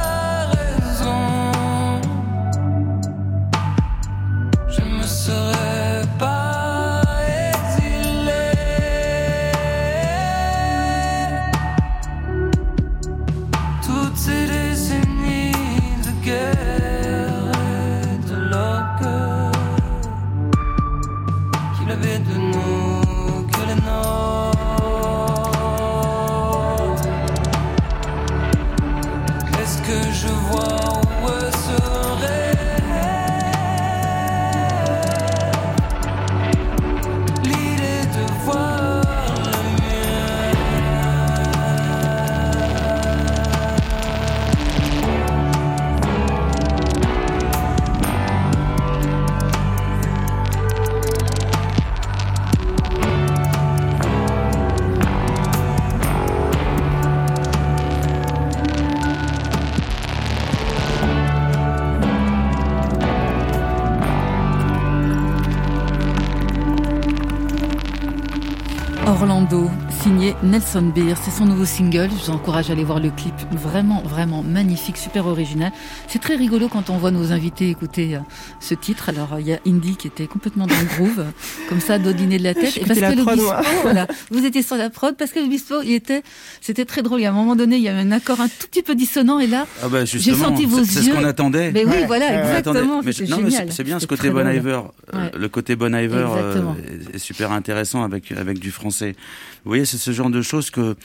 Orlando, signé Nelson Beer. C'est son nouveau single. Je vous encourage à aller voir le clip. Vraiment, vraiment magnifique, super original. C'est très rigolo quand on voit nos invités écouter euh, ce titre. Alors, il y a Indy qui était complètement dans le groove, [LAUGHS] comme ça, dodiné de la tête. Et parce que l'Obispo, voilà, vous étiez sur la prod, parce que l'Obispo, il était, c'était très drôle. Il y a un moment donné, il y avait un accord un tout petit peu dissonant, et là, Ah bah j'ai justement, senti vos yeux. c'est ce qu'on attendait. Mais oui, Ouais, voilà, exactement. C'est- bien ce côté Bon. Iver. euh, Ouais. Le côté Bon Iver euh, est super intéressant avec avec du français. Vous voyez, c'est ce genre de choses que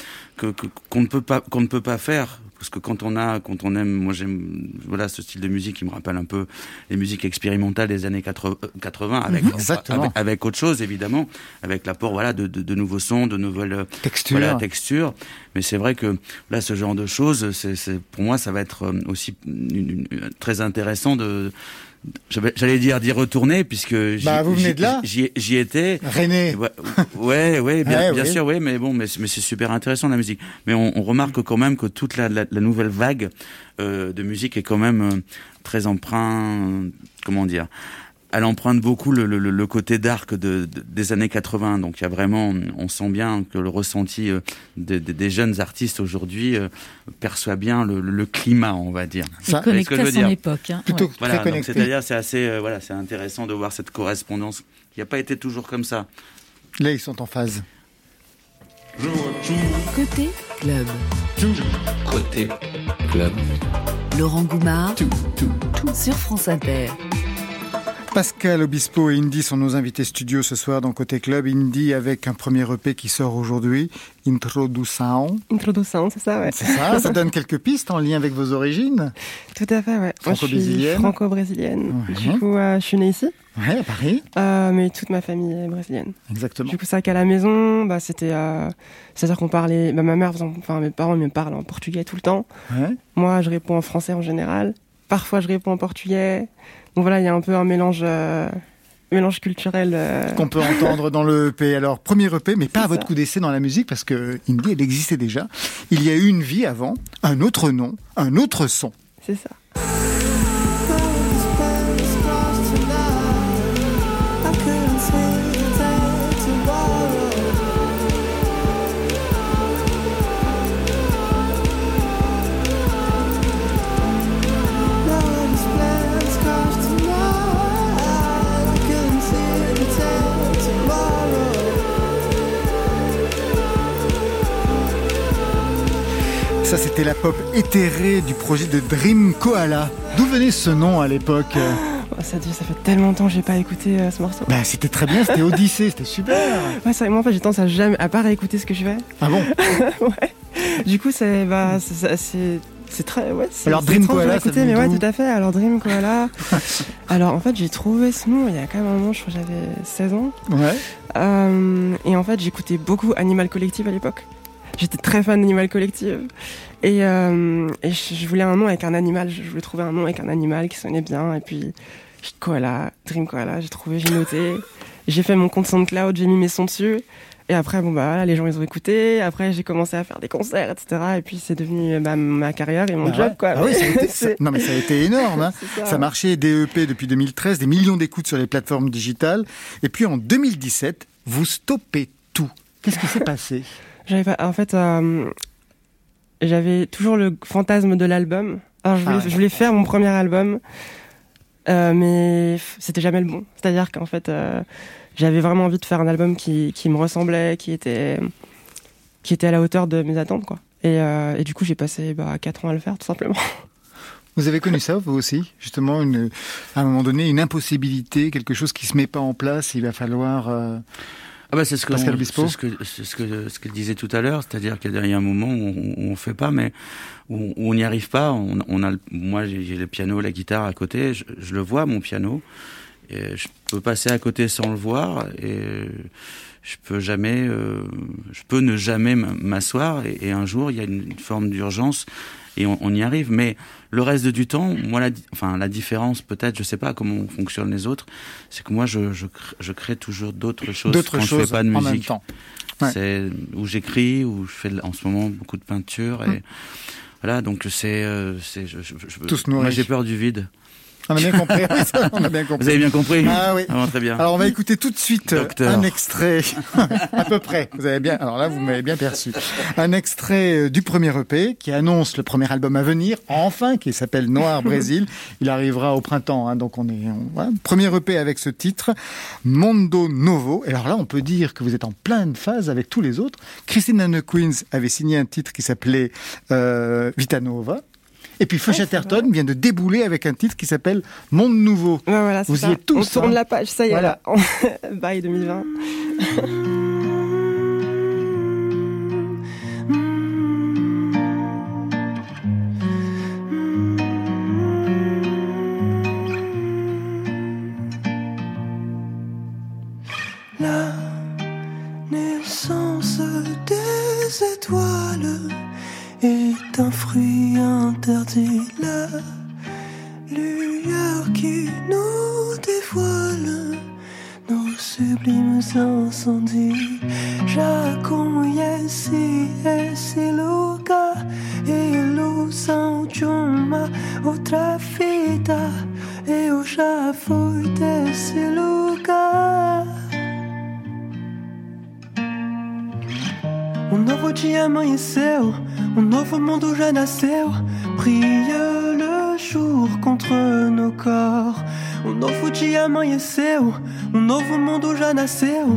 qu'on ne peut pas qu'on ne peut pas faire parce que quand on a quand on aime, moi j'aime voilà ce style de musique qui me rappelle un peu les musiques expérimentales des années 80 80 avec Mhm. Avec, avec autre chose évidemment, avec l'apport voilà de, de, de nouveaux sons, de nouvelles euh, Texture. voilà, texture. Mais c'est vrai que là, ce genre de choses, c'est, pour moi, ça va être euh, aussi une- une- très intéressant de. J'allais dire d'y retourner puisque j'y, Bah, vous venez de là. J'y, étais. René. Ouais, ouais, ouais, bien, Ouais, bien oui. sûr, ouais, mais bon, mais, c'est- mais c'est super intéressant la musique. Mais on, on remarque quand même que toute la, la, la nouvelle vague euh, de musique est quand même euh, très emprunt, euh, comment dire, elle emprunte beaucoup le, le, le côté dark de, de- des années 80. Donc il y a vraiment, on sent bien que le ressenti euh, de- de- des jeunes artistes aujourd'hui euh, perçoit bien le, le- le climat, on va dire. Ça, connecté à son dire. époque. hein. Plutôt Ouais. Voilà, très donc connecté. c'est-à-dire c'est assez, euh, voilà, c'est intéressant de voir cette correspondance qui n'a pas été toujours comme ça. Là, ils sont en phase. Côté club. Côté club. Laurent Goumard sur France Inter. Pascal Obispo et Indy sont nos invités studio ce soir dans Côté Club. Indy avec un premier EP qui sort aujourd'hui, Introdução. Introduction, c'est ça, ouais. C'est ça, ça [LAUGHS] donne quelques pistes en lien avec vos origines. Tout à fait, ouais. Franco-brésilienne. franco-brésilienne. Ouais. Du coup, euh, je suis née ici, Ouais, à Paris, euh, mais toute ma famille est brésilienne. exactement. Du coup, ça qu'à la maison, bah, c'était, euh, c'est-à-dire qu'on parlait, bah, ma mère, enfin, mes parents, me parlent en portugais tout le temps. Ouais. Moi, je réponds en français en général. Parfois, je réponds en portugais. Donc voilà, il y a un peu un mélange, euh, mélange culturel. euh, Qu'on peut entendre dans le EP. Alors, premier EP, mais pas à votre ça. coup d'essai dans la musique, parce que Indy, elle existait déjà. Il y a eu une vie avant, un autre nom, un autre son. c'est ça. Ça, c'était la pop éthérée du projet de Dream Koala. D'où venait ce nom à l'époque ça, ça fait tellement longtemps que j'ai pas écouté euh, ce morceau. Bah, c'était très bien, c'était Odyssée, c'était [LAUGHS] super. Ouais, c'est moi en fait j'ai tendance à jamais, à pas réécouter ce que je fais. Ah bon [LAUGHS] Ouais. Du coup, c'est bah, c'est c'est très ouais. Alors Dream Koala, ça mais ouais, tout à fait. Alors Dream Koala. [LAUGHS] Alors en fait, j'ai trouvé ce nom il y a quand même un moment, je crois que j'avais 16 ans. Ouais. Euh, et en fait, j'écoutais beaucoup Animal Collective à l'époque. J'étais très fan d'Animal Collective. Et, euh, et je voulais un nom avec un animal. Je voulais trouver un nom avec un animal qui sonnait bien. Et puis, Koala, Dream Koala, j'ai trouvé, j'ai noté. J'ai fait mon compte SoundCloud, j'ai mis mes sons dessus. Et après, bon, bah, voilà, les gens, ils ont écouté. Après, j'ai commencé à faire des concerts, etc. Et puis, c'est devenu bah, ma carrière et mon bah job, quoi. Ah oui, ça a été, [LAUGHS] non, mais ça a été énorme. Hein. [LAUGHS] Ça. ça. marchait DEP depuis 2013, des millions d'écoutes sur les plateformes digitales. Et puis, en 2017, vous stoppez tout. Qu'est-ce qui s'est passé? J'avais en fait, euh, j'avais toujours le fantasme de l'album. Alors, je voulais, ah je voulais, faire mon premier album. Euh, mais c'était jamais le bon. C'est-à-dire qu'en fait, euh, j'avais vraiment envie de faire un album qui, qui, me ressemblait, qui était, qui était à la hauteur de mes attentes, quoi. Et, euh, et du coup, j'ai passé bah, 4 ans à le faire, tout simplement. [LAUGHS] Vous avez connu ça, vous aussi? Justement, une, à un moment donné, une impossibilité, quelque chose qui se met pas en place, il va falloir... Euh, ah bah c'est ce que c'est ce que ce que ce qu'elle disait tout à l'heure, c'est-à-dire qu'il y a un moment où on, on fait pas, mais où, on n'y arrive pas. On, on a, moi j'ai le piano, la guitare à côté, je, je, le vois mon piano, et je peux passer à côté sans le voir, et je peux jamais, euh, je peux ne jamais m'asseoir, et, et, un jour il y a une, une forme d'urgence et on, on, y arrive. Mais le reste du temps, moi, la, enfin, la différence, peut-être, je sais pas comment fonctionnent les autres, c'est que moi, je, je, je crée toujours d'autres choses d'autres quand choses je fais pas de en musique. Même temps. Ouais. C'est où j'écris, où je fais en ce moment beaucoup de peinture et Hum. voilà. Donc c'est, euh, c'est, je, je, je, moi, j'ai peur du vide. On a bien compris. Oui, [LAUGHS] ça, on a bien compris. Vous avez bien compris Ah oui. Ah, très bien. Alors on va écouter tout de suite Docteur. un extrait, [LAUGHS] à peu près. Vous avez bien. Alors là, vous m'avez bien perçu. Un extrait euh, du premier EP qui annonce le premier album à venir, enfin, qui s'appelle Noir [LAUGHS] Brésil. Il arrivera au printemps, hein, donc on est on, voilà, premier EP avec ce titre, Mondo Novo. Et alors là, on peut dire que vous êtes en pleine phase avec tous les autres. The Queens avait signé un titre qui s'appelait euh, Vita Nova. Et puis Feu Chatterton vient de débouler avec un titre qui s'appelle Monde Nouveau. Ouais, voilà, Vous ça. y êtes tous. On tourne hein. la page, ça y est. Voilà. Là. Bye 2020. Amanheceu, um novo mundo já nasceu.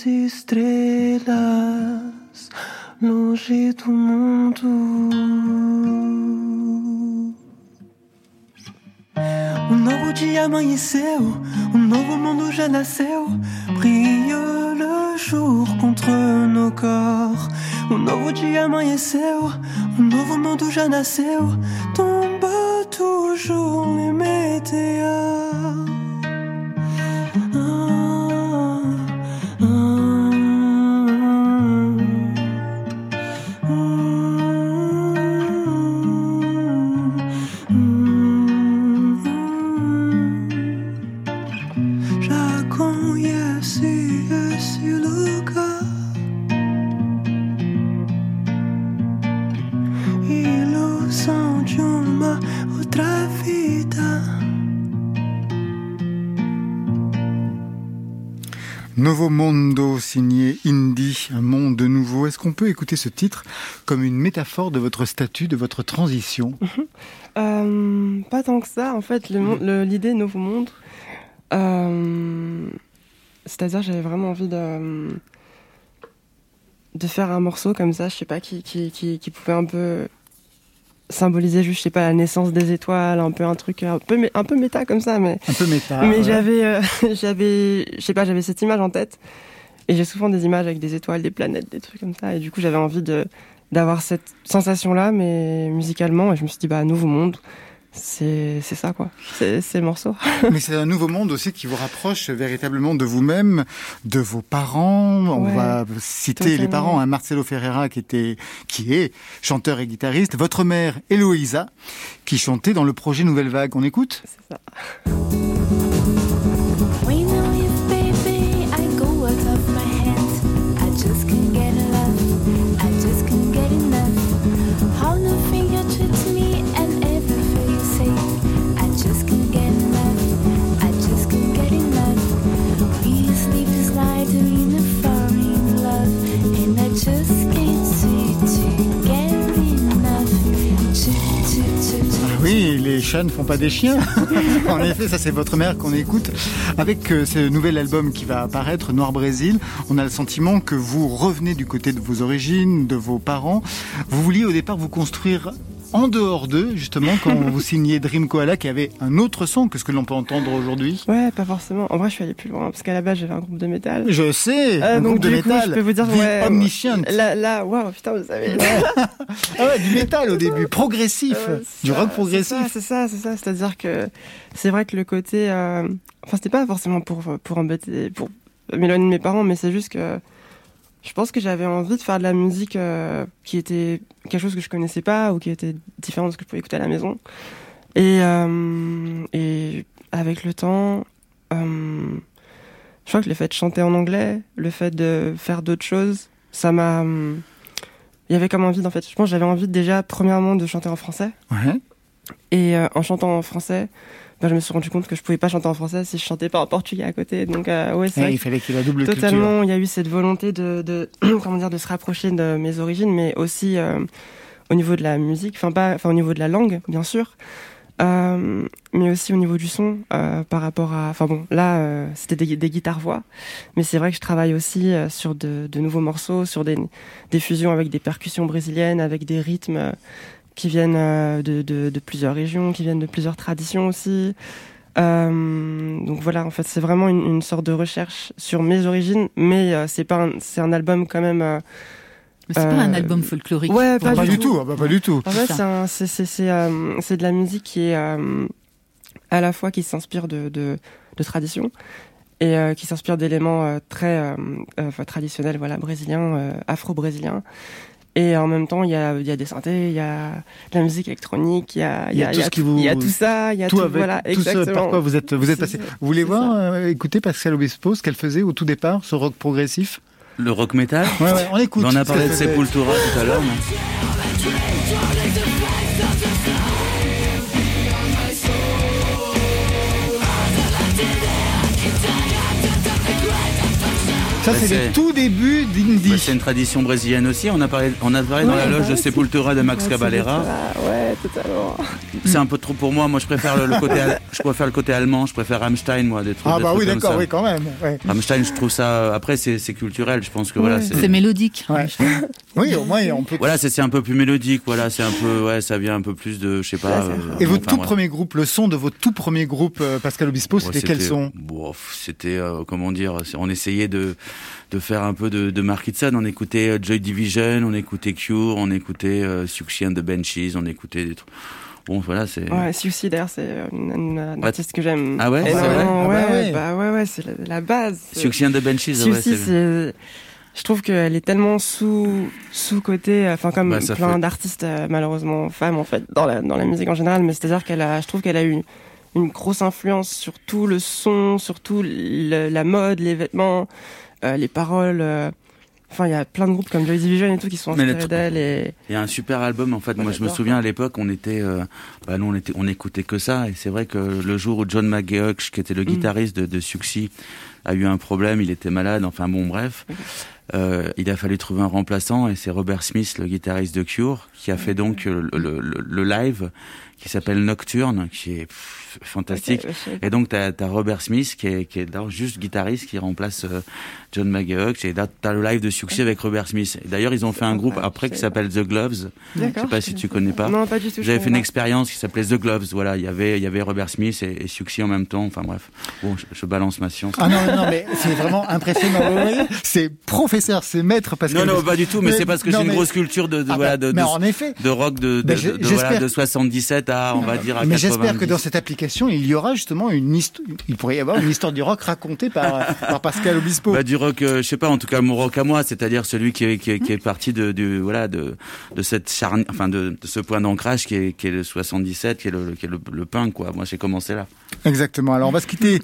Das estrelas, longe do mundo. Um novo dia amanheceu, um novo mundo já nasceu. Brille le jour contre nos corps. Um novo dia amanheceu, um novo mundo já nasceu. Tombe qu'on peut écouter ce titre comme une métaphore de votre statut, de votre transition? Euh, Pas tant que ça. En fait, l'idée Nouveau Monde, euh, c'est-à-dire j'avais vraiment envie de de faire un morceau comme ça, je sais pas, qui, qui, qui pouvait un peu symboliser juste je sais pas la naissance des étoiles un peu un truc un peu un peu méta comme ça mais un peu méta mais j'avais euh, [LAUGHS] j'avais je sais pas j'avais cette image en tête et j'ai souvent des images avec des étoiles des planètes des trucs comme ça et du coup j'avais envie de d'avoir cette sensation là mais musicalement et je me suis dit bah nouveau monde c'est ça quoi, c'est le morceau. [LAUGHS] Mais c'est un nouveau monde aussi qui vous rapproche véritablement de vous-même, de vos parents. On va citer les parents, hein, Marcelo Ferreira qui était, qui est chanteur et guitariste, votre mère Eloïsa qui chantait dans le projet Nouvelle Vague. On écoute? C'est ça. Les chats ne font pas des chiens. [LAUGHS] en effet, ça c'est votre mère qu'on écoute. Avec euh, ce nouvel album qui va apparaître, Noir Brésil, on a le sentiment que vous revenez du côté de vos origines, de vos parents. Vous vouliez au départ vous construire en dehors d'eux, justement, quand [LAUGHS] vous signez Dream Koala, qui avait un autre son que ce que l'on peut entendre aujourd'hui Ouais, pas forcément. En vrai, je suis allé plus loin, parce qu'à la base, j'avais un groupe de métal. Je sais, euh, un donc, groupe de métal. je peux vous dire, ouais, Omniscient. Là, là, waouh, putain, vous savez. [LAUGHS] ah ouais, du métal au début, progressif, du rock progressif. C'est ça, c'est ça, C'est-à-dire que c'est vrai que le côté, euh... enfin, c'était pas forcément pour pour embêter, pour m'éloigner de mes parents, mais c'est juste que je pense que j'avais envie de faire de la musique euh, qui était quelque chose que je connaissais pas ou qui était différent de ce que je pouvais écouter à la maison. Et, euh, et avec le temps, euh, je crois que le fait de chanter en anglais, le fait de faire d'autres choses, ça m'a. Il y avait comme envie, en fait. Je pense que j'avais envie déjà, premièrement, de chanter en français. Ouais. Et en chantant en français, je me suis rendu compte que je pouvais pas chanter en français si je chantais pas en portugais à côté. Donc euh, ouais, c'est il fallait qu'il y ait la double totalement. Il y a eu cette volonté de, de [CLEARS THROAT] comment dire de se rapprocher de mes origines, mais aussi euh, au niveau de la musique, enfin pas, enfin au niveau de la langue, bien sûr. Euh, mais aussi au niveau du son euh, par rapport à enfin bon là euh, c'était des, des guitares voix mais c'est vrai que je travaille aussi euh, sur de, de, nouveaux morceaux sur des, des fusions avec des percussions brésiliennes avec des rythmes qui viennent euh, de, de, de, plusieurs régions, qui viennent de plusieurs traditions aussi. Euh, donc voilà, en fait, c'est vraiment une, une, sorte de recherche sur mes origines, mais euh, c'est pas, c'est un album quand même. Euh, c'est pas un album folklorique. Ouais, pas, pas du, tout. Ah bah, pas du tout. En fait, c'est c'est c'est c'est de la musique qui est à la fois qui s'inspire de, de, de tradition et qui s'inspire d'éléments très traditionnels, voilà, brésiliens, afro-brésiliens et en même temps, il y a, y a des synthés, il y a de la musique électronique, il y a, y a, tout, vous... y a tout ça, il y a tout, avec, voilà, tout exactement. Ce par quoi vous êtes, vous êtes passé. Vous voulez voir, euh, écouter Pascal Obispo, ce qu'elle faisait au tout départ, ce rock progressif Le rock metal Ouais, ouais, on écoute. on a parlé de Sepultura tout à l'heure. Ça, c'est le tout début d'Indie. C'est une tradition brésilienne aussi. On a parlé, on a parlé dans la loge de Sepultura de Max Cavalera. Ouais, totalement. C'est un peu trop pour moi. Moi, je préfère le, côté, [LAUGHS] je préfère le côté allemand. Je préfère Rammstein, moi, des trucs. Ah bah oui, d'accord, oui, quand même. Ouais. Rammstein, je trouve ça. Après, c'est culturel. Je pense que voilà. C'est mélodique. [LAUGHS] oui, au moins, on peut. Voilà, c'est un peu plus mélodique. Voilà, c'est un peu, ouais, ça vient un peu plus de, je sais pas. Euh, Et votre tout premier groupe, le son de votre tout premier groupe, euh, Pascal Obispo, c'était quel son? C'était, euh, comment dire, on essayait de de faire un peu de, de Mark On écoutait Joy Division, on écoutait Cure, on écoutait euh, and the Benchies, on écoutait des trucs. Bon, voilà, c'est. Ouais, c'est une, artiste que j'aime. Ah ouais, c'est vrai. Ah ouais, ouais, bah ouais, ouais, c'est la, base. Suicide and the Benchies, Suicide, c'est. Je trouve qu'elle est tellement sous sous côté, enfin comme bah, plein d'artistes euh, malheureusement femmes en fait dans la dans la musique en général, mais c'est-à-dire qu'elle a, je trouve qu'elle a eu une grosse influence sur tout le son, sur tout la mode, les vêtements. Euh, les paroles. Euh, enfin, il y a plein de groupes comme Joy Division et tout qui sont inspirés d'elle. Et... Il y a un super album en fait. Moi, je me souviens à l'époque, on était, euh, bah, nous, on était, on écoutait que ça. Et c'est vrai que le jour où John McGeoch, qui était le mm. guitariste de, de Suxy, a eu un problème, il était malade, enfin bon, bref. Euh, il a fallu trouver un remplaçant et c'est Robert Smith, le guitariste de Cure, qui a fait donc le, le, le live qui s'appelle Nocturne, qui est fantastique. et donc, tu as, Robert Smith, qui est, qui est juste guitariste, qui remplace euh, John McGeoch. Et là, tu as le live de succès avec Robert Smith. D'ailleurs, ils ont fait un groupe après qui s'appelle The Gloves. Je sais pas si tu connais pas. Non, pas du tout. J'avais fait une expérience qui s'appelait The Gloves. Voilà, il y avait, il y avait Robert Smith et, et en même temps. Enfin bref, bon, je, balance ma science. Ah non, non, mais c'est vraiment impressionnant. c'est professeur, c'est maître parce non, que. Non, non, pas du tout. Mais, c'est parce que j'ai une grosse culture de, de, ah voilà, bah, de, en effet, de rock de, de, de, voilà, de 77 on va dire, à Mais j'espère que dans cette application, il y aura justement une histoire, il pourrait y avoir une histoire du rock racontée par, [LAUGHS] par Pascal Obispo. Bah, du rock, euh, je sais pas, en tout cas, mon rock à moi, c'est-à-dire celui qui est, qui est, qui est parti de, voilà, de, de cette charne, enfin, de, de ce point d'ancrage qui est, qui est le 77, qui est le, qui est le, le pain, quoi. Moi, j'ai commencé là. Exactement. Alors, on va se quitter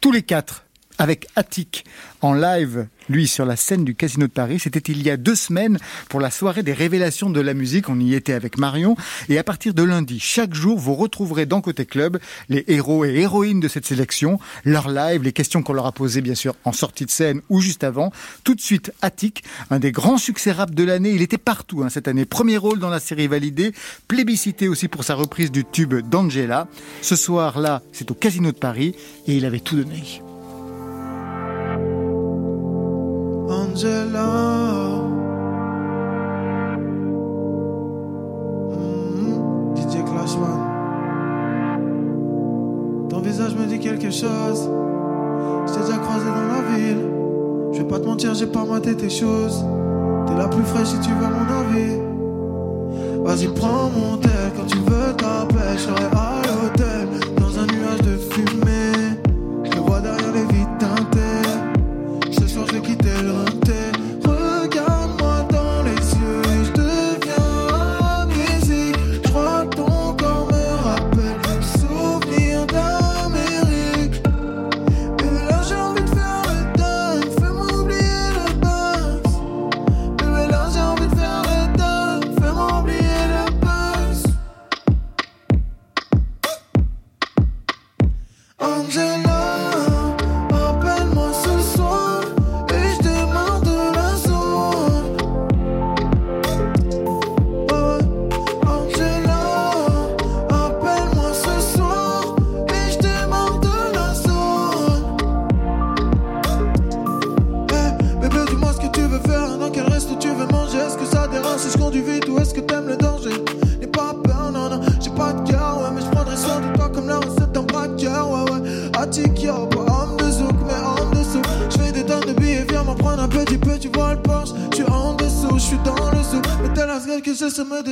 tous les quatre avec Attic en live, lui, sur la scène du Casino de Paris. C'était il y a deux semaines pour la soirée des révélations de la musique. On y était avec Marion. Et à partir de lundi, chaque jour, vous retrouverez dans Côté Club les héros et héroïnes de cette sélection, leur live, les questions qu'on leur a posées, bien sûr, en sortie de scène ou juste avant. Tout de suite, Attic, un des grands succès rap de l'année. Il était partout hein, cette année. Premier rôle dans la série validée, plébiscité aussi pour sa reprise du tube d'Angela. Ce soir-là, c'est au Casino de Paris et il avait tout donné. Angela. Clashman. Ton visage me dit quelque chose. Je t'ai déjà croisé dans la ville. Je vais pas te mentir, j'ai pas maté tes choses. T'es la plus fraîche si tu veux mon avis. Vas-y, prends mon tel quand tu veux t'appeler. Je à l'hôtel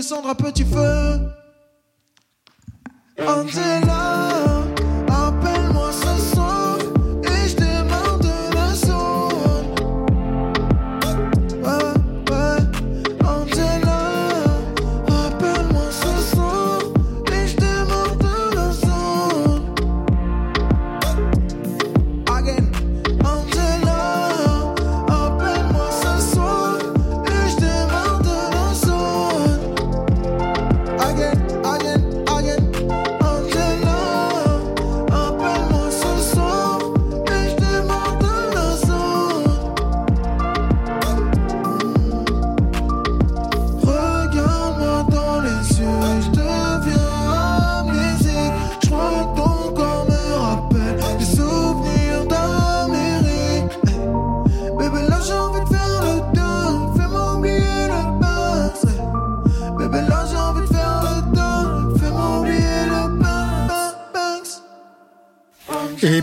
descendre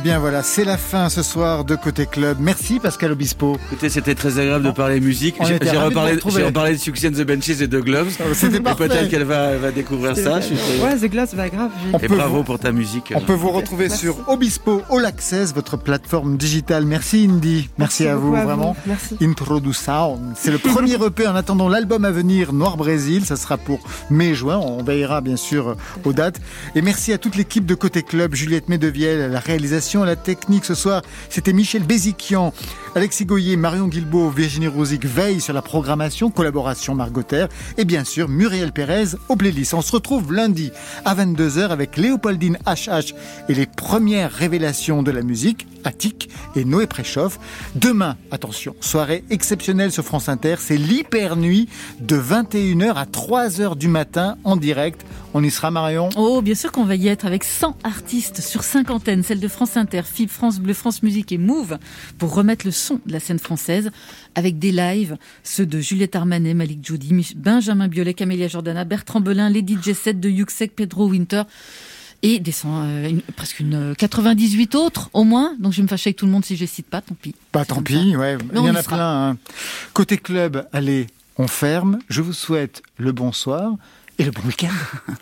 bien voilà, c'est la fin ce soir de Côté Club. Merci Pascal Obispo. Écoutez, c'était très agréable de parler musique. J'ai reparlé, de, de Succès de The Benches et de Gloves. Ah, c'était Peut-être qu'elle va, va, découvrir ça. Ouais, The Gloves, va grave. Et bravo pour ta musique. On peut vous retrouver sur Obispo All Access, votre plateforme digitale. Merci Indy. Merci, à vous, vraiment. Merci. Sound. C'est le [LAUGHS] premier EP en attendant l'album à venir, Noir Brésil. Ça sera pour mai-juin. On veillera bien sûr aux dates. Et merci à toute l'équipe de Côté Club, Juliette Medevielle, la réalisation réalisation, la technique ce soir, c'était Michel Béziquian, Alexis Goyer, Marion Guilbault, Virginie Rosic veille sur la programmation, collaboration Margotter et bien sûr Muriel Pérez au playlist. On se retrouve lundi à 22h avec Léopoldine HH et les premières révélations de la musique, Attic et Noé Préchoff. Demain, attention, soirée exceptionnelle sur France Inter, c'est l'hyper nuit de 21h à 3h du matin en direct. On y sera Marion? Oh, bien sûr qu'on va y être avec 100 artistes sur cinquantaine, celles de France Inter, FIB, France Bleu, France Musique et Move, pour remettre le son de la scène française avec des lives, ceux de Juliette Armanet, Malik Jody, Benjamin Biolay, Camélia Jordana, Bertrand Belin, Lady J7 de Yuxek, Pedro Winter et des euh, presque une 98 autres au moins. Donc je vais me fâcher avec tout le monde si je les cite pas, tant pis. Pas tant pis, ouais. il y en a plein. Hein. Côté club, allez, on ferme. Je vous souhaite le bonsoir et le bon week-end. [LAUGHS]